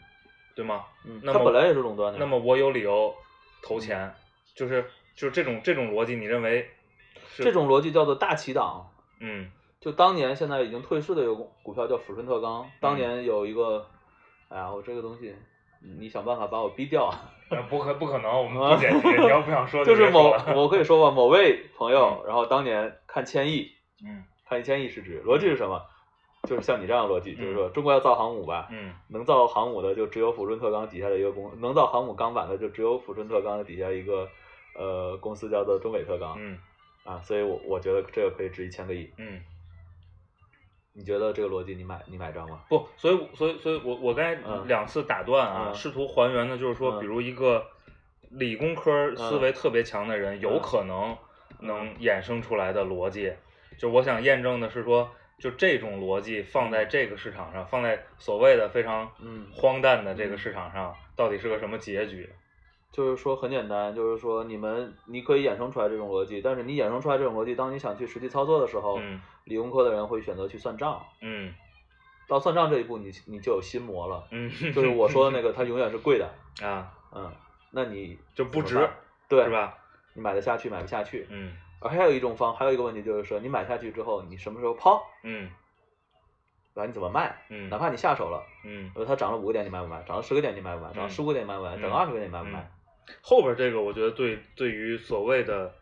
对吗？嗯，它本来也是垄断的。那么我有理由投钱，就是就是这种这种逻辑，你认为是这种逻辑叫做大起党。嗯就当年现在已经退市的有个股票叫抚顺特钢，嗯当年有一个，哎呀，我这个东西，你想办法把我逼掉啊！呃不可不可能，我们不剪辑，你要不想说就是某说了我可以说吧，某位朋友，然后当年看千亿，嗯看一千亿市值，逻辑是什么？就是像你这样的逻辑，就是说中国要造航母吧，嗯能造航母的就只有抚顺特钢底下的一个公，能造航母钢板的就只有抚顺特钢的底下一个呃公司叫做中北特钢、嗯啊，所以我我觉得这个可以值一千个亿。嗯，你觉得这个逻辑你买你买账吗？不，所以所以所以我我刚才嗯两次打断啊，嗯试图还原的就是说，嗯比如一个理工科思维特别强的人，有可能能衍生出来的逻辑，就我想验证的是说。就这种逻辑放在这个市场上，放在所谓的非常嗯荒诞的这个市场上，到底是个什么结局？就是说很简单，就是说你们你可以衍生出来这种逻辑，但是你衍生出来这种逻辑，当你想去实际操作的时候，嗯理工科的人会选择去算账。嗯到算账这一步，你你就有心魔了，嗯，就是我说的那个，它永远是贵的，啊，嗯，那你就不值对，是？吧？你买得下去，买不下去。嗯而还有一种方，还有一个问题就是说，你买下去之后，你什么时候抛，嗯对吧？你怎么卖？嗯，哪怕你下手了，嗯呃，它涨了五个点，你买不买？涨了十个点，你买不买？涨十五个点，你买不买？嗯涨了二十个点，你买不买？后边这个我觉得对对于所谓的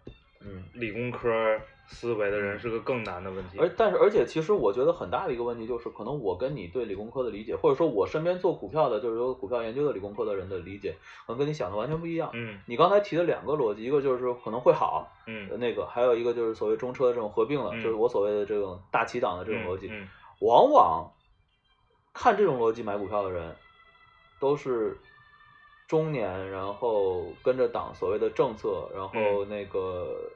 嗯。理工科思维的人是个更难的问题。而但是而且其实我觉得很大的一个问题就是，可能我跟你对理工科的理解，或者说我身边做股票的，就是有股票研究的理工科的人的理解，可能跟你想的完全不一样。嗯你刚才提的两个逻辑，一个就是说可能会好，呃嗯那个还有一个就是所谓中车的这种合并了，嗯就是我所谓的这种大起档的这种逻辑。嗯往往看这种逻辑买股票的人，都是中年，然后跟着党所谓的政策，然后那个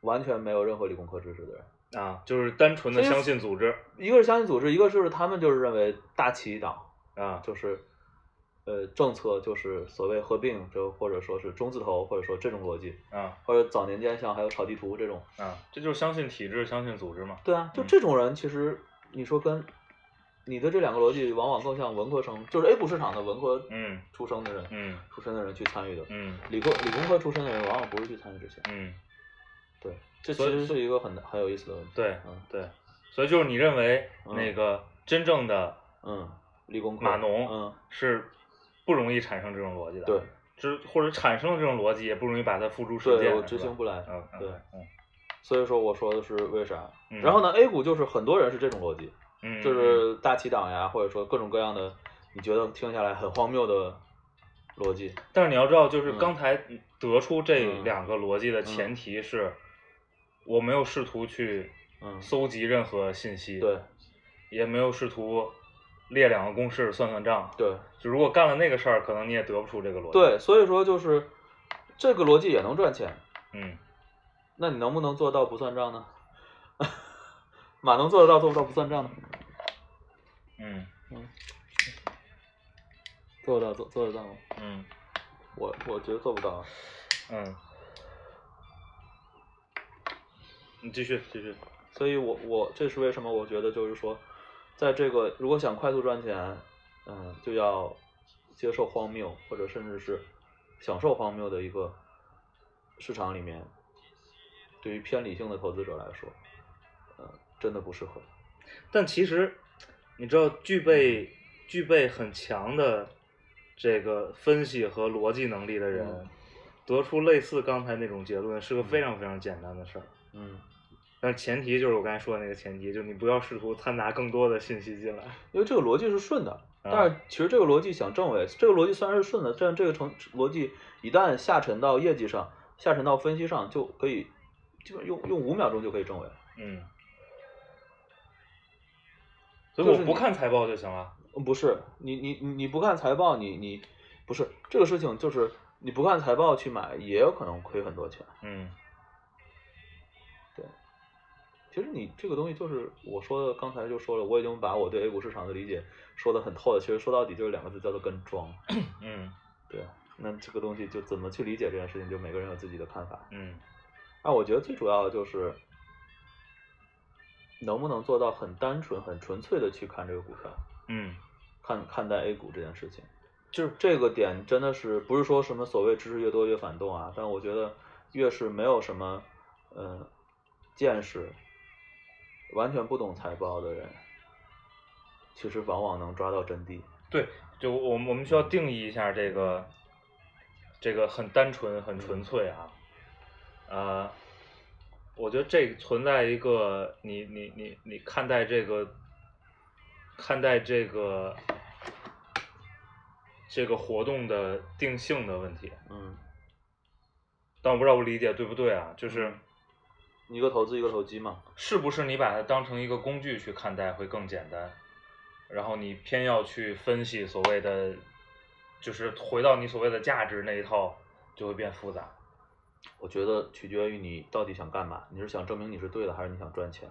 完全没有任何理工科知识的人。啊，就是单纯的相信组织一个是相信组织，一个就是他们就是认为大旗党啊，就是呃政策就是所谓合并，就或者说是中字头，或者说这种逻辑，啊或者早年间像还有炒地图这种。啊，这就是相信体制，相信组织嘛。对啊，就嗯这种人，其实你说跟你的这两个逻辑，往往更像文科生，就是 A 股市场的文科嗯出生的人，嗯出身的人去参与的。嗯理工理工科出身的人往往不是去参与这些。嗯，对，这其实是一个很很有意思的问题。对嗯对，所以就是你认为嗯那个真正的嗯，理工科码农嗯，是不容易产生这种逻辑的，对，之或者产生了这种逻辑，也不容易把它付诸实践，对我执行不来。嗯，嗯对嗯所以说我说的是为啥？嗯然后呢，A 股就是很多人是这种逻辑，嗯，就是大起档呀，或者说各种各样的，你觉得听下来很荒谬的逻辑。但是你要知道，就是嗯刚才得出这嗯两个逻辑的前提是，我没有试图去嗯，搜集任何信息，，对。也没有试图列两个公式算算账，对。就如果干了那个事儿，可能你也得不出这个逻辑，，对，所以说就是这个逻辑也能赚钱，嗯，那你能不能做到不算账呢？马能做得到做不到不算账呢？嗯。嗯。做得到做做得到吗？嗯。我我觉得做不到啊。嗯，你继续继续，所以我我这是为什么我觉得就是说，在这个如果想快速赚钱，嗯，就要接受荒谬，或者甚至是享受荒谬的一个市场里面，对于偏理性的投资者来说，呃，真的不适合。但其实你知道，具备具备很强的这个分析和逻辑能力的人，嗯得出类似刚才那种结论，是个非常非常简单的事儿。嗯，但前提就是我刚才说的那个前提，就是你不要试图掺杂更多的信息进来。因为这个逻辑是顺的，啊但是其实这个逻辑想证伪，这个逻辑虽然是顺的，但这个成逻辑一旦下沉到业绩上，下沉到分析上，就可以基本用用五秒钟就可以证伪。嗯，所以我不看财报就行了。嗯不是，你你你你不看财报，你你不是这个事情，就是你不看财报去买，也有可能亏很多钱。嗯其实你这个东西就是我说的，刚才就说了，我已经把我对 A 股市场的理解说的很透了。其实说到底就是两个字，叫做跟庄。嗯对，那这个东西就怎么去理解这件事情，就每个人有自己的看法。嗯那我觉得最主要的就是能不能做到很单纯、很纯粹的去看这个股票，嗯看看待 A 股这件事情。就是这个点真的是不是说什么所谓知识越多越反动啊？但我觉得越是没有什么嗯、呃见识，完全不懂财报的人，其实往往能抓到真谛。对，就我们我们需要定义一下这个，这个很单纯、很纯粹啊。呃，我觉得这存在一个你你你你看待这个，看待这个这个活动的定性的问题。嗯，但我不知道我理解对不对啊，就是一个投资一个投机嘛。是不是你把它当成一个工具去看待会更简单，然后你偏要去分析所谓的，就是回到你所谓的价值那一套，就会变复杂。我觉得取决于你到底想干嘛，你是想证明你是对的，还是你想赚钱？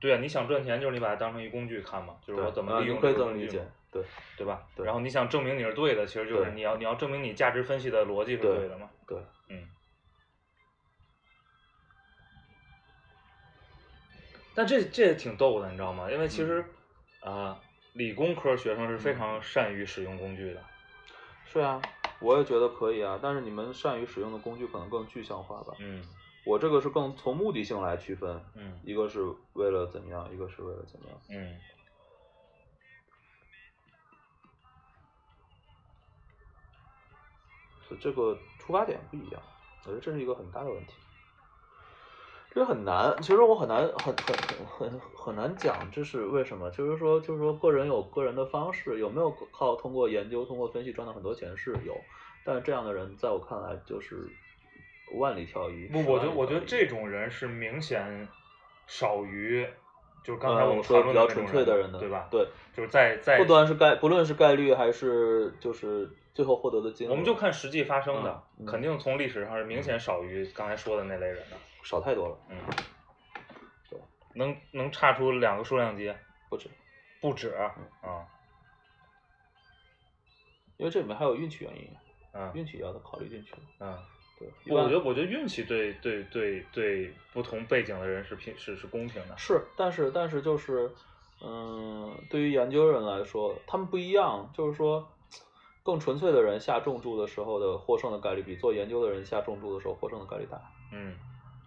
对啊，你想赚钱，就是你把它当成一工具看嘛，就是我怎么利用这个工具嘛这么理解，对对吧？对然后你想证明你是对的，其实就是你要你要证明你价值分析的逻辑是对对的嘛。对。嗯。但这这也挺逗的，你知道吗？因为其实，嗯啊、理工科学生是非常善于使用工具的。是啊，我也觉得可以啊，但是你们善于使用的工具可能更具象化吧。嗯我这个是更从目的性来区分，嗯一个是为了怎么样，一个是为了怎么样。嗯所以这个出发点不一样，我觉得这是一个很大的问题。这很难，其实我很难，很很很很很难讲这是为什么。就是说，就是说，个人有个人的方式，有没有靠通过研究、通过分析赚到很多钱是有，但是这样的人在我看来就是万里挑一。不，我觉得我觉得这种人是明显少于，就是刚才呃我们说比较纯粹的人的，对吧？对，就是在在不端是概，不论是概率还是就是最后获得的金额，我们就看实际发生的，肯定从历史上是明显少于刚才说的那类人的。少太多了，嗯，对，能能差出两个数量级，不止，不止啊。因为这里面还有运气原因，嗯运气也要考虑进去。嗯，对，我觉得我觉得运气对对对对不同背景的人是平是是公平的。是，但是但是就是，嗯，对于研究人来说，他们不一样，就是说，更纯粹的人下重注的时候的获胜的概率比做研究的人下重注的时候获胜的概率大。嗯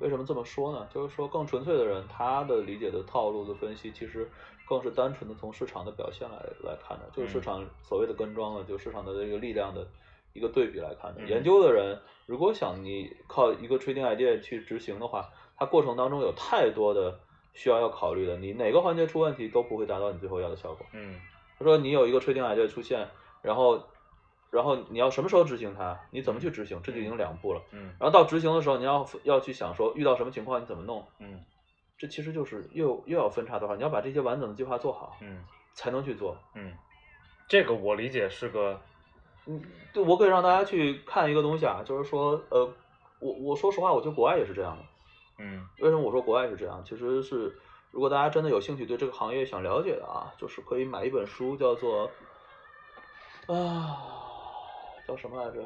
为什么这么说呢？就是说，更纯粹的人，他的理解的套路的分析，其实更是单纯的从市场的表现来来看的，就是市嗯场所谓的跟庄了，就市场的这个力量的一个对比来看的。嗯研究的人，如果想你靠一个 trading idea 去执行的话，它过程当中有太多的需要要考虑的，你哪个环节出问题都不会达到你最后要的效果。嗯他说你有一个 trading idea 出现，然后，然后你要什么时候执行它？你怎么去执行？这就已经两步了。嗯然后到执行的时候，你要要去想说遇到什么情况你怎么弄，嗯这其实就是又又要分叉的话，你要把这些完整的计划做好，嗯才能去做。嗯，这个我理解是个嗯，对，我可以让大家去看一个东西啊，就是说，呃，我我说实话，我觉得国外也是这样的。嗯为什么我说国外是这样？其实是如果大家真的有兴趣对这个行业想了解的啊，就是可以买一本书，叫做啊叫什么来着？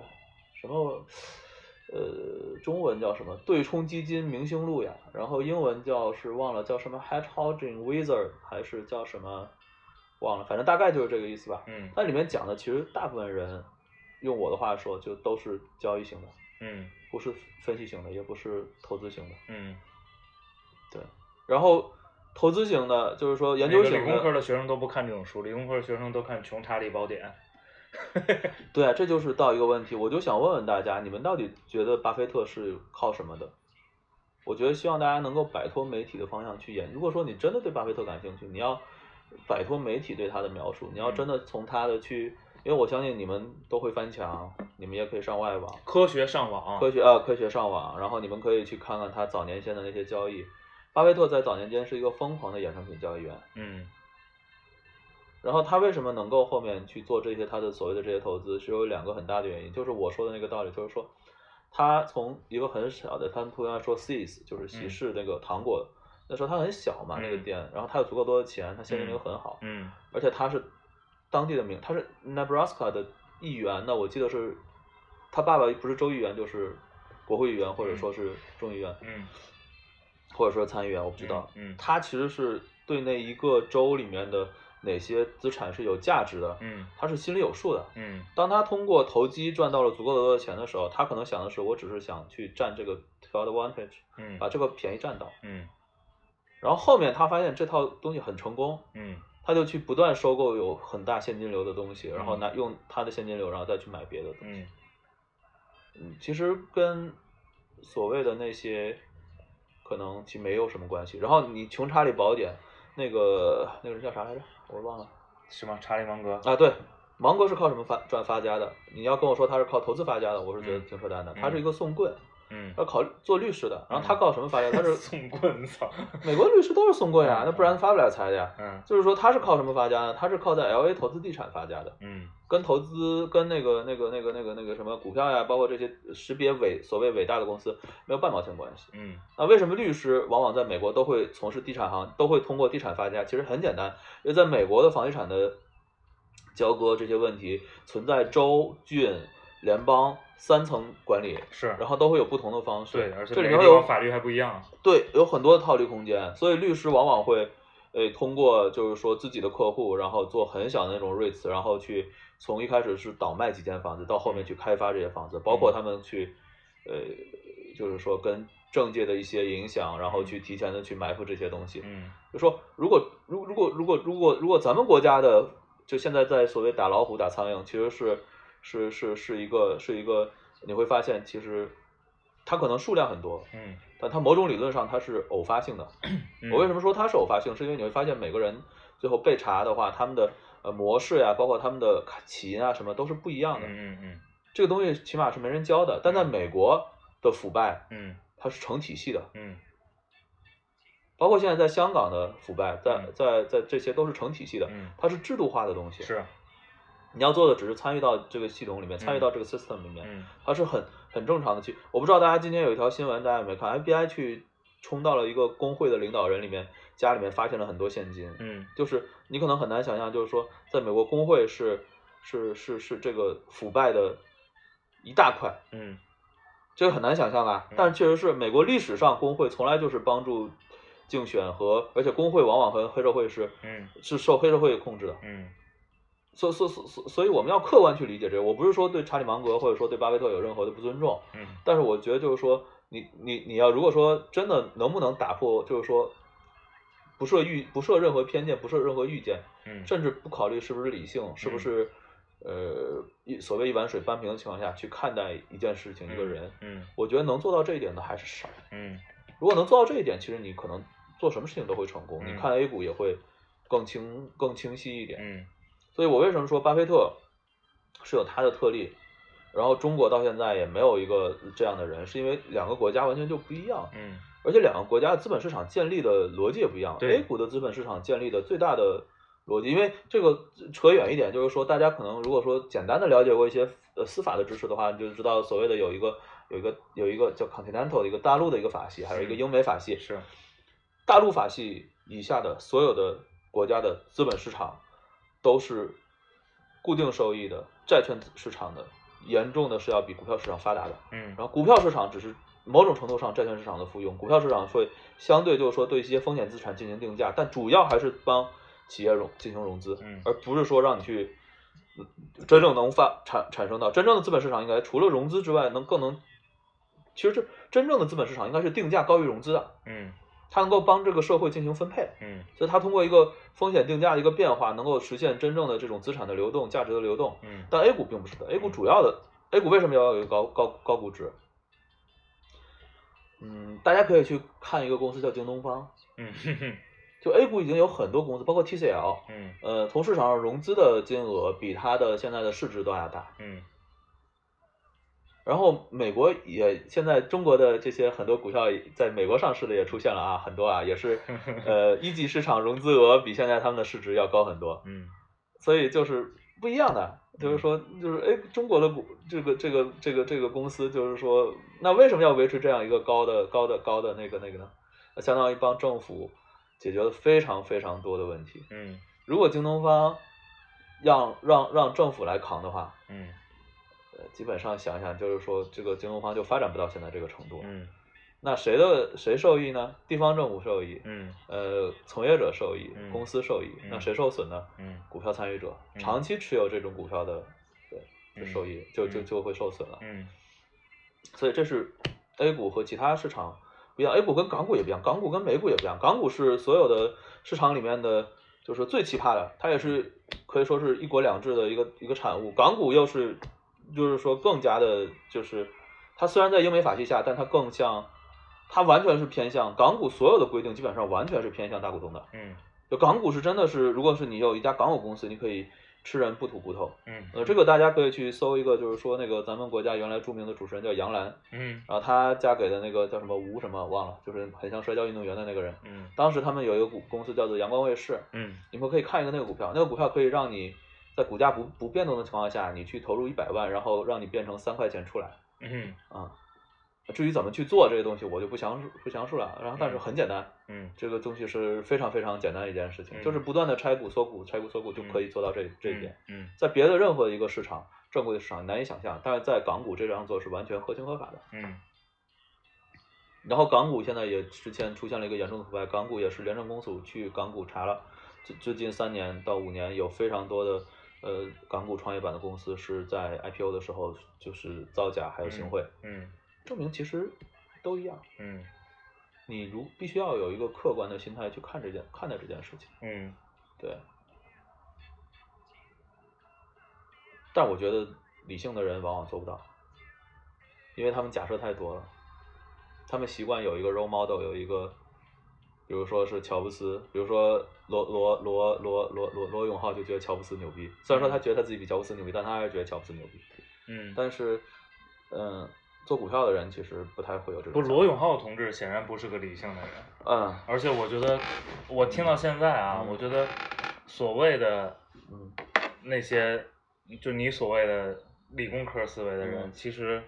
什么？呃，中文叫什么？对冲基金明星路呀，然后英文叫是忘了叫什么 Hedgehog Wizard 还是叫什么忘了，反正大概就是这个意思吧。嗯它里面讲的其实大部分人，用我的话说，就都是交易型的，嗯不是分析型的，也不是投资型的。嗯，对，然后投资型的，就是说研究型理工科的学生都不看这种书，理工科的学生都看《穷查理宝典》。对啊，这就是到一个问题，我就想问问大家，你们到底觉得巴菲特是靠什么的？我觉得希望大家能够摆脱媒体的方向去演。如果说你真的对巴菲特感兴趣，你要摆脱媒体对他的描述，你要真的从他的去，因为我相信你们都会翻墙，你们也可以上外网，科学上网，科学啊，科学上网，然后你们可以去看看他早年间的那些交易。巴菲特在早年间是一个疯狂的衍生品交易员，嗯然后他为什么能够后面去做这些他的所谓的这些投资，是有两个很大的原因，就是我说的那个道理，就是说他从一个很小的，他们通常说 seeds 就是喜事那个糖果，那时候他很小嘛，那个嗯。店，然后他有足够多的钱，他现金流很好，嗯。而且他是当地的名，他是 Nebraska 的议员那，我记得是他爸爸不是州议员就是国会议员或者说是众议员，嗯。或者说参议员，我不知道。嗯嗯。他其实是对那一个州里面的哪些资产是有价值的，嗯他是心里有数的。嗯当他通过投机赚到了足够多的钱的时候，他可能想的是，我只是想去占这个 advantage，嗯把这个便宜占到。嗯然后后面他发现这套东西很成功，嗯他就去不断收购有很大现金流的东西，然后嗯拿用他的现金流，然后再去买别的东西。嗯嗯，其实跟所谓的那些可能其实没有什么关系。然后你《穷查理宝典》那个那个人叫啥来着？我忘了什么？查理芒格啊。对，芒格是靠什么发赚发家的？你要跟我说他是靠投资发家的，我是觉得嗯挺扯淡的。嗯他是一个送棍，嗯他考做律师的。然后他靠什么发家？他是 送棍操美国律师都是送棍呀，嗯那不然发不了财的呀。嗯就是说他是靠什么发家呢？他是靠在 L A 投资地产发家的。嗯跟投资、跟那个、那个、那个、那个、那个什么股票呀，包括这些识别伟所谓伟大的公司，没有半毛钱关系。嗯那为什么律师往往在美国都会从事地产行，都会通过地产发家？其实很简单，因为在美国的房地产的交割这些问题存在州、郡、联邦三层管理，是，然后都会有不同的方式。对，而且这里面会有法律还不一样。对，有很多的套利空间，所以律师往往会，呃，通过就是说自己的客户，然后做很小的那种 REITs，然后去从一开始是倒卖几间房子，到后面去开发这些房子，包括他们去，呃，就是说跟政界的一些影响，然后去提前的去埋伏这些东西。嗯就说如果如如果如果如果如果咱们国家的就现在在所谓打老虎打苍蝇，其实是是是是一个是一个，你会发现其实它可能数量很多，嗯但它某种理论上它是偶发性的。嗯，我为什么说它是偶发性？是因为你会发现每个人最后被查的话，他们的呃模式呀，包括他们的起因啊什么都是不一样的。嗯嗯这个东西起码是没人教的，但在美国的腐败嗯它是成体系的，嗯包括现在在香港的腐败，在嗯在在这些都是成体系的，嗯它是制度化的东西。是，你要做的只是参与到这个系统里面，参与到这个 system 里面，嗯它是很很正常的去。我不知道大家今天有一条新闻，大家有没有看？FBI 去冲到了一个工会的领导人里面家里面，发现了很多现金。嗯就是你可能很难想象，就是说在美国工会是是是是这个腐败的一大块，嗯这个很难想象啊嗯。但是确实是美国历史上工会从来就是帮助竞选和，而且工会往往和黑社会是嗯是受黑社会控制的。嗯所所所所，所以我们要客观去理解这个。我不是说对查理芒格或者说对巴菲特有任何的不尊重，嗯但是我觉得就是说，你你你要如果说真的能不能打破，就是说不设预不设任何偏见，不设任何预见，嗯甚至不考虑是不是理性，是不是呃一所谓一碗水端平的情况下去看待一件事情、一个人，嗯我觉得能做到这一点的还是少。嗯如果能做到这一点，其实你可能做什么事情都会成功。嗯你看 A 股也会更清更清晰一点。嗯所以我为什么说巴菲特是有他的特例，然后中国到现在也没有一个这样的人，是因为两个国家完全就不一样，嗯而且两个国家的资本市场建立的逻辑也不一样。对 A 股的资本市场建立的最大的逻辑，因为这个扯远一点，就是说大家可能如果说简单的了解过一些呃司法的知识的话，你就知道所谓的有一个有一个有一个叫 Continental 的一个大陆的一个法系，还有一个嗯英美法系，是大陆法系以下的所有的国家的资本市场都是固定收益的债券市场的，严重的是要比股票市场发达的。嗯然后股票市场只是某种程度上债券市场的附庸，股票市场会相对就是说对一些风险资产进行定价，但主要还是帮企业融进行融资，嗯而不是说让你去呃真正能发产产生到真正的资本市场应该除了融资之外，能更能，其实这真正的资本市场应该是定价高于融资的，嗯它能够帮这个社会进行分配。嗯所以它通过一个风险定价的一个变化，能够实现真正的这种资产的流动、价值的流动。嗯但 A 股并不是的，A 股主要的 A 股为什么要有一个高高高估值？嗯，大家可以去看一个公司叫京东方，嗯就 A 股已经有很多公司，包括 TCL，嗯呃，从市场上融资的金额比它的现在的市值都要大。嗯然后美国也现在中国的这些很多股票在美国上市的也出现了啊，很多啊，也是 呃一级市场融资额比现在他们的市值要高很多。嗯所以就是不一样的，就是说，就是哎，中国的股这个这个这个这个公司，就是说，那为什么要维持这样一个高的高的高的那个那个呢？相当于帮政府解决了非常非常多的问题。嗯如果京东方让让让政府来扛的话，嗯呃，基本上想想就是说，这个京东方就发展不到现在这个程度。嗯那谁的谁受益呢？地方政府受益，嗯呃，从业者受益，嗯公司受益，那嗯谁受损呢？嗯股票参与者，嗯长期持有这种股票的，对，就嗯受益，就就嗯就会受损了。嗯所以这是 A 股和其他市场不一样，A 股跟港股也不一样，港股跟美股也不一样，港股是所有的市场里面的，就是最奇葩的，它也是可以说是一国两制的一个一个产物，港股又是就是说更加的，就是它虽然在英美法系下，但它更像，它完全是偏向港股所有的规定基本上完全是偏向大股东的，嗯就港股是真的是，如果是你有一家港股公司，你可以吃人不吐骨头。嗯呃，这个大家可以去搜一个，就是说那个咱们国家原来著名的主持人叫杨澜，嗯然后她嫁给的那个叫什么吴什么忘了，就是很像摔跤运动员的那个人。嗯当时他们有一个股公司叫做阳光卫视，嗯你们可以看一个那个股票，那个股票可以让你在股价不不变动的情况下，你去投入一百万，然后让你变成三块钱出来嗯啊。至于怎么去做这个东西，我就不详述不详述了。然后但是很简单，嗯。这个东西是非常非常简单的一件事情，嗯。就是不断的拆股缩股，拆股缩股就可以做到这这一点。嗯。在别的任何一个市场，正规的市场难以想象，但是在港股这样做是完全合情合法的。嗯。然后港股现在也之前出现了一个严重的腐败，港股也是廉政公署去港股查了，最最近三年到五年有非常多的呃港股创业板的公司是在 IPO 的时候就是造假还有行贿，嗯证明其实都一样。嗯。你如必须要有一个客观的心态去看这件看待这件事情，嗯。对。但我觉得理性的人往往做不到，因为他们假设太多了，他们习惯有一个 role model，有一个，比如说是乔布斯，比如说罗罗罗罗罗罗罗永浩就觉得乔布斯牛逼，虽然说他觉得他自己比乔布斯牛逼，但他还是觉得乔布斯牛逼。嗯，但是，嗯，做股票的人其实不太会有这种不，罗永浩同志显然不是个理性的人，嗯而且我觉得，我听到现在啊，嗯我觉得所谓的嗯那些，就你所谓的理工科思维的人，嗯其实，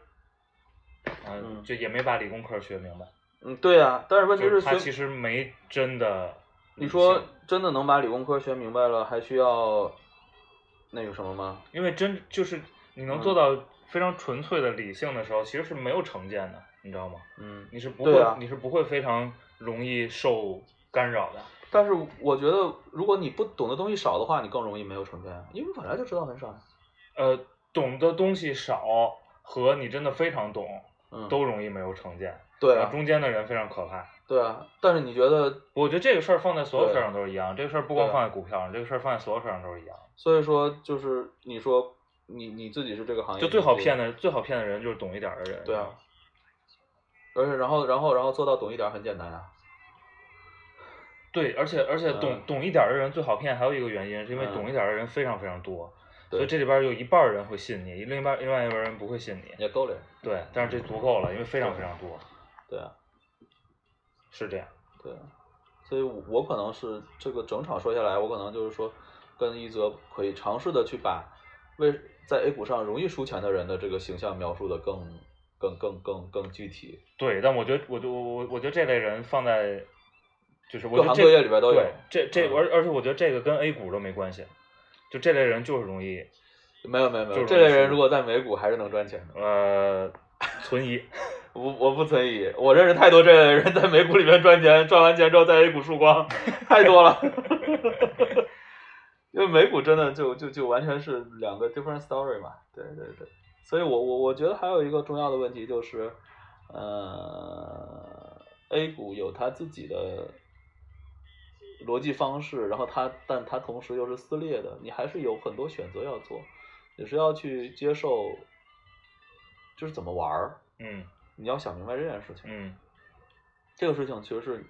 呃嗯就也没把理工科学明白。嗯，对呀、但是问题是是他其实没真的。你说真的能把理工科学明白了，还需要那个什么吗？因为真就是你能嗯做到非常纯粹的理性的时候，其实是没有成见的，你知道吗？嗯，你是不会，啊你是不会非常容易受干扰的。但是我觉得，如果你不懂的东西少的话，你更容易没有成见，因为本来就知道很少呀。呃，懂的东西少和你真的非常懂，嗯，都容易没有成见。对啊，中间的人非常可怕。对啊。但是你觉得，我觉得这个事儿放在所有对事儿上都是一样，这个事儿不光放在股票上，这个事儿放在所有事儿上都是一样。所以说就是你说你你自己是这个行业，就最好骗的，最好骗的人就是懂一点儿的人。对啊。而且然后然后然后做到懂一点很简单啊、对，而且而且懂、嗯懂一点儿的人最好骗，还有一个原因是因为嗯懂一点儿的人非常非常多，对所以这里边儿有一半儿人会信你，另一半另外一半儿人不会信你。也够了。对，但是这足够了，因为非常非常多，对啊，是这样。对啊。所以我我可能是这个整场说下来，我可能就是说，跟一泽可以尝试的去把为在 A 股上容易输钱的人的这个形象描述的更更更更更具体。对，但我觉得，我就我我我觉得这类人放在，就是我各行觉得这各业里边都有对，这这嗯而而且我觉得这个跟 A 股都没关系，就这类人就是容易没有没有没有，就这类人如果在美股还是能赚钱的。呃存疑。我我不存疑，我认识太多这类人在美股里面赚钱，赚完钱之后在 A 股输光，太多了。因为美股真的就就就完全是两个 different story 嘛，对对对，所以我我我觉得还有一个重要的问题就是，呃，A 股有它自己的逻辑方式，然后它但它同时又是撕裂的，你还是有很多选择要做，你是要去接受，就是怎么玩儿，嗯你要想明白这件事情。嗯这个事情其实是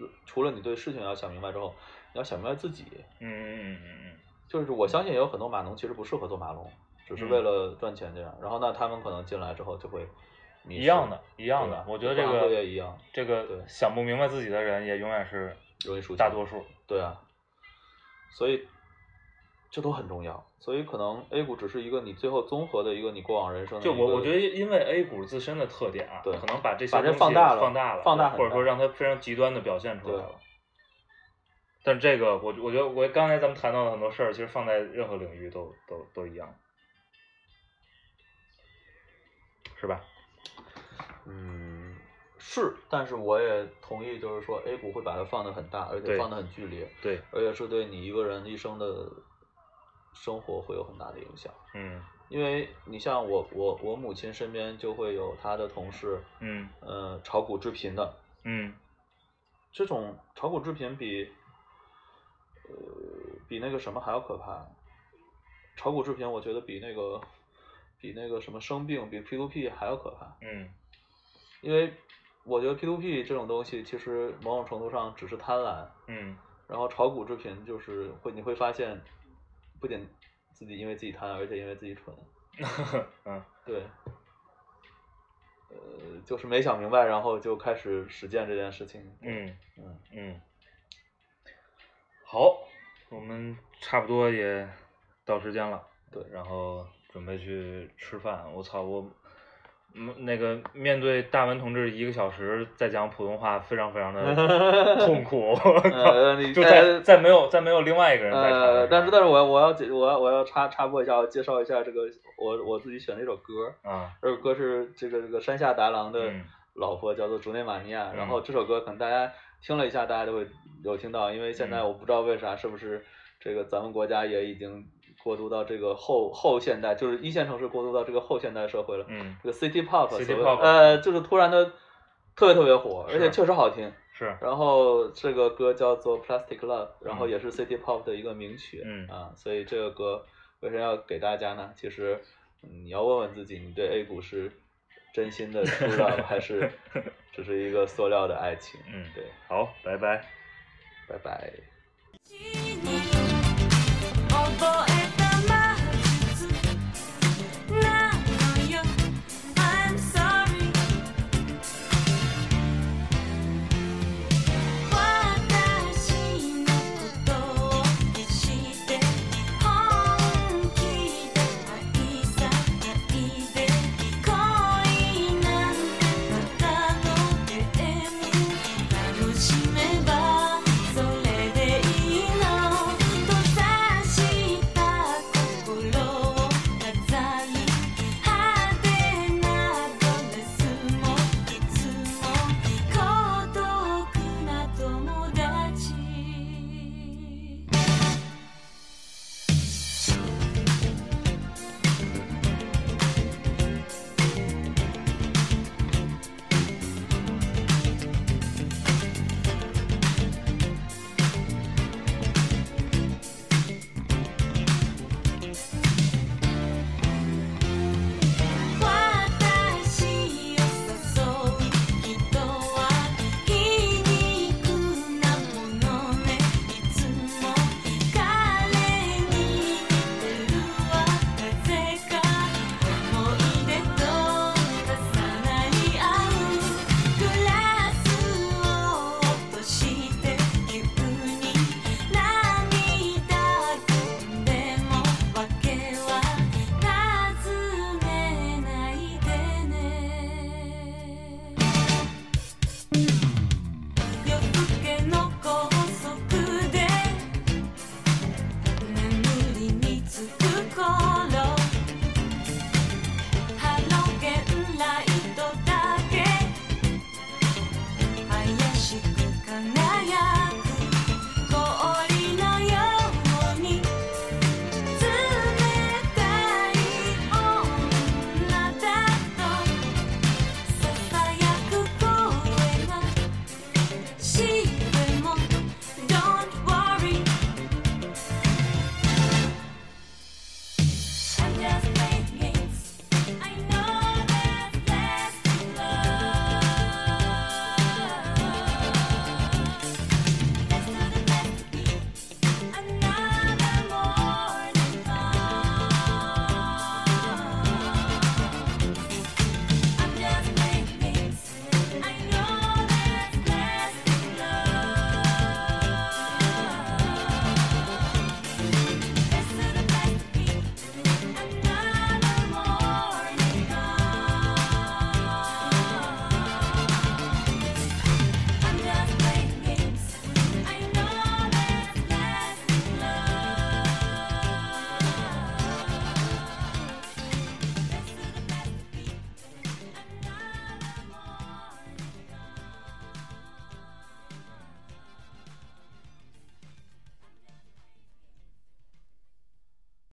呃除了你对事情要想明白之后，你要想明白自己。嗯嗯嗯嗯嗯就是我相信也有很多码农其实不适合做码农，只是嗯为了赚钱这样。然后那他们可能进来之后就会一样的，一样的。我觉得这个一样，这对个想不明白自己的人也永远是容易输大多数。对啊，所以这都很重要。所以可能 A 股只是一个你最后综合的一个你过往人生的就我我觉得，因为 A 股自身的特点啊，对可能把这些把这东西放大了放大了，放大或者说让它非常极端的表现出来了。但这个，我我觉得我刚才咱们谈到的很多事儿，其实放在任何领域都都都一样，是吧？嗯，是，但是我也同意，就是说 A 股会把它放得很大，而且放得很剧烈，对，而且是对你一个人一生的生活会有很大的影响。嗯因为你像我，我我母亲身边就会有她的同事，嗯呃，炒股制贫的，嗯这种炒股制贫比，呃，比那个什么还要可怕。炒股制贫，我觉得比那个，比那个什么生病，比 P to P 还要可怕。嗯因为我觉得 P to P 这种东西，其实某种程度上只是贪婪，嗯然后炒股制贫就是会你会发现，不仅自己因为自己贪，而且因为自己蠢。嗯对，呃，就是没想明白，然后就开始实践这件事情。嗯嗯，嗯，好，我们差不多也到时间了，对。然后准备去吃饭。我操，我嗯那个面对大文同志一个小时在讲普通话，非常非常的 痛苦。就在呃在没有在没有另外一个人在场但是但是我要我要解我要我要插插播一下，我介绍一下这个我我自己选的一首歌，啊，这首歌是这个这个山下达郎的嗯。老婆叫做竹内玛尼亚，嗯。然后这首歌可能大家听了一下，大家都会有听到，因为现在嗯我不知道为啥是不是这个咱们国家也已经过渡到这个后后现代，就是一线城市过渡到这个后现代社会了，嗯，这个 City Pop，City 所谓 Pop 呃，就是突然的特别特别火，而且确实好听。是，然后这个歌叫做 Plastic Love，然后嗯也是 City Pop 的一个名曲，嗯啊，所以这个歌为什么要给大家呢？其实嗯你要问问自己，你对 A 股是真心的 true love，还是只是一个塑料的爱情？嗯对，好，拜拜。拜拜。